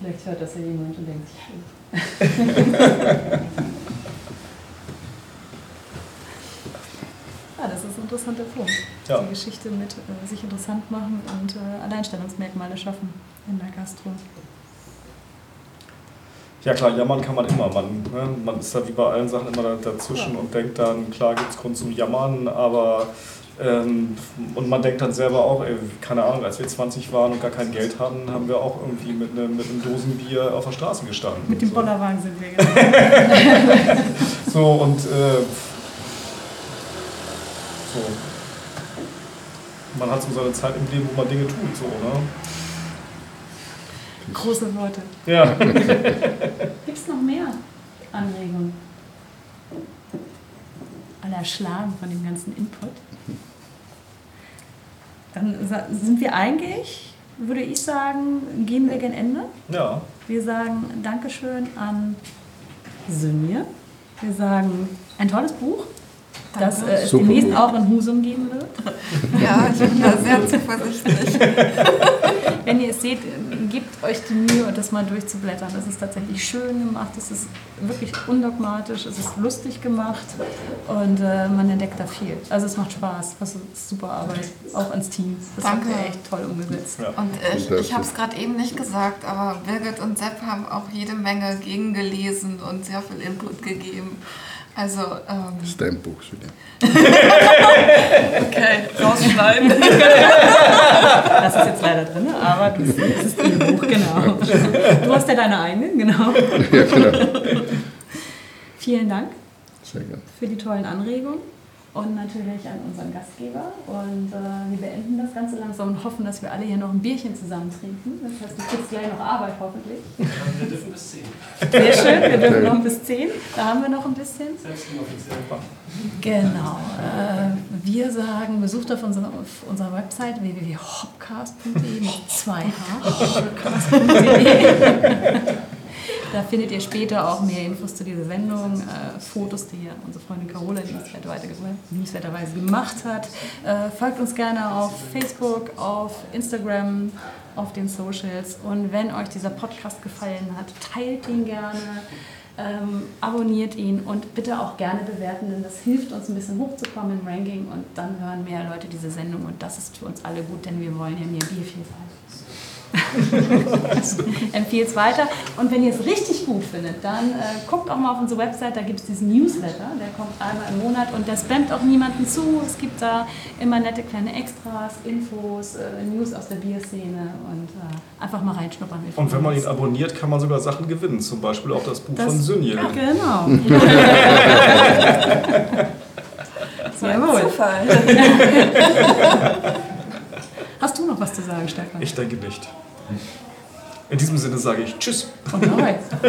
[SPEAKER 2] Vielleicht hört das ja jemand und denkt sich, Ja, das ist ein interessanter Punkt.
[SPEAKER 3] Ja.
[SPEAKER 2] Die Geschichte mit äh, sich interessant machen und äh, Alleinstellungsmerkmale schaffen in der Gastro.
[SPEAKER 3] Ja klar, jammern kann man immer. Man, ne, man ist da wie bei allen Sachen immer da- dazwischen und denkt dann, klar gibt es Grund zum Jammern, aber ähm, und man denkt dann selber auch, ey, keine Ahnung, als wir 20 waren und gar kein Geld hatten, haben wir auch irgendwie mit, ne, mit einem Dosenbier auf der Straße gestanden.
[SPEAKER 2] Mit dem
[SPEAKER 3] so.
[SPEAKER 2] Bollerwagen sind wir genau.
[SPEAKER 3] So und äh, so. Man hat so seine Zeit im Leben, wo man Dinge tut, so, ne?
[SPEAKER 2] Große Worte.
[SPEAKER 3] Ja.
[SPEAKER 2] Gibt es noch mehr Anregungen? Alle erschlagen von dem ganzen Input. Dann sind wir eigentlich, würde ich sagen, gehen wir gen Ende.
[SPEAKER 3] Ja.
[SPEAKER 2] Wir sagen Dankeschön an Synje. Wir sagen ein tolles Buch, das äh, es
[SPEAKER 4] Super
[SPEAKER 2] demnächst auch in Husum geben wird.
[SPEAKER 7] Ja, ich bin da sehr zuversichtlich.
[SPEAKER 2] Wenn ihr es seht, gebt euch die Mühe, das mal durchzublättern. Es ist tatsächlich schön gemacht, es ist wirklich undogmatisch, es ist lustig gemacht und äh, man entdeckt da viel. Also es macht Spaß, das ist super Arbeit, auch ans Team. Das
[SPEAKER 7] Danke.
[SPEAKER 2] habt ihr echt toll umgesetzt.
[SPEAKER 3] Ja.
[SPEAKER 7] Und ich, ich habe es gerade eben nicht gesagt, aber Birgit und Sepp haben auch jede Menge gegengelesen und sehr viel Input gegeben. Also, ähm,
[SPEAKER 4] Das ist dein Buch, Julia.
[SPEAKER 7] okay, rausschneiden.
[SPEAKER 2] Das ist jetzt leider drin, aber das das ist ihr Buch, genau. Du hast ja deine eigenen, genau.
[SPEAKER 4] Ja, genau.
[SPEAKER 2] Vielen Dank
[SPEAKER 4] Sehr gerne.
[SPEAKER 2] für die tollen Anregungen und natürlich an unseren Gastgeber. Und äh, wir beenden das Ganze langsam und hoffen, dass wir alle hier noch ein Bierchen zusammen trinken. Das heißt, du kriegst gleich noch Arbeit hoffentlich.
[SPEAKER 8] Wir dürfen bis 10.
[SPEAKER 2] Sehr schön, wir dürfen noch bis 10. Da haben wir noch ein bisschen.
[SPEAKER 8] Selbst inoffiziell.
[SPEAKER 2] Genau. Äh, wir sagen, besucht auf unserer, auf unserer Website www.hopcast.de mit 2h. hopcast.de. Da findet ihr später auch mehr Infos zu dieser Sendung, äh, Fotos, die unsere Freundin Carola liebenswerterweise gemacht hat. Äh, folgt uns gerne auf Facebook, auf Instagram, auf den Socials. Und wenn euch dieser Podcast gefallen hat, teilt ihn gerne. Ähm, abonniert ihn und bitte auch gerne bewerten, denn das hilft uns ein bisschen hochzukommen im Ranking und dann hören mehr Leute diese Sendung und das ist für uns alle gut, denn wir wollen ja mehr Biervielfalt. Empfehlt es weiter. Und wenn ihr es richtig gut findet, dann äh, guckt auch mal auf unsere Website, da gibt es diesen Newsletter, der kommt einmal im Monat und der spammt auch niemanden zu. Es gibt da immer nette kleine Extras, Infos, äh, News aus der Bierszene und äh, einfach mal reinschnuppern.
[SPEAKER 3] Und wenn man ihn abonniert, kann man sogar Sachen gewinnen. Zum Beispiel auch das Buch
[SPEAKER 2] Das-
[SPEAKER 3] von Synje.
[SPEAKER 2] Ja, genau.
[SPEAKER 7] Jawohl. Zufall.
[SPEAKER 2] Hast du noch was zu sagen, Stefan?
[SPEAKER 3] Ich denke nicht. In diesem Sinne sage ich Tschüss.
[SPEAKER 2] Und Arbeit.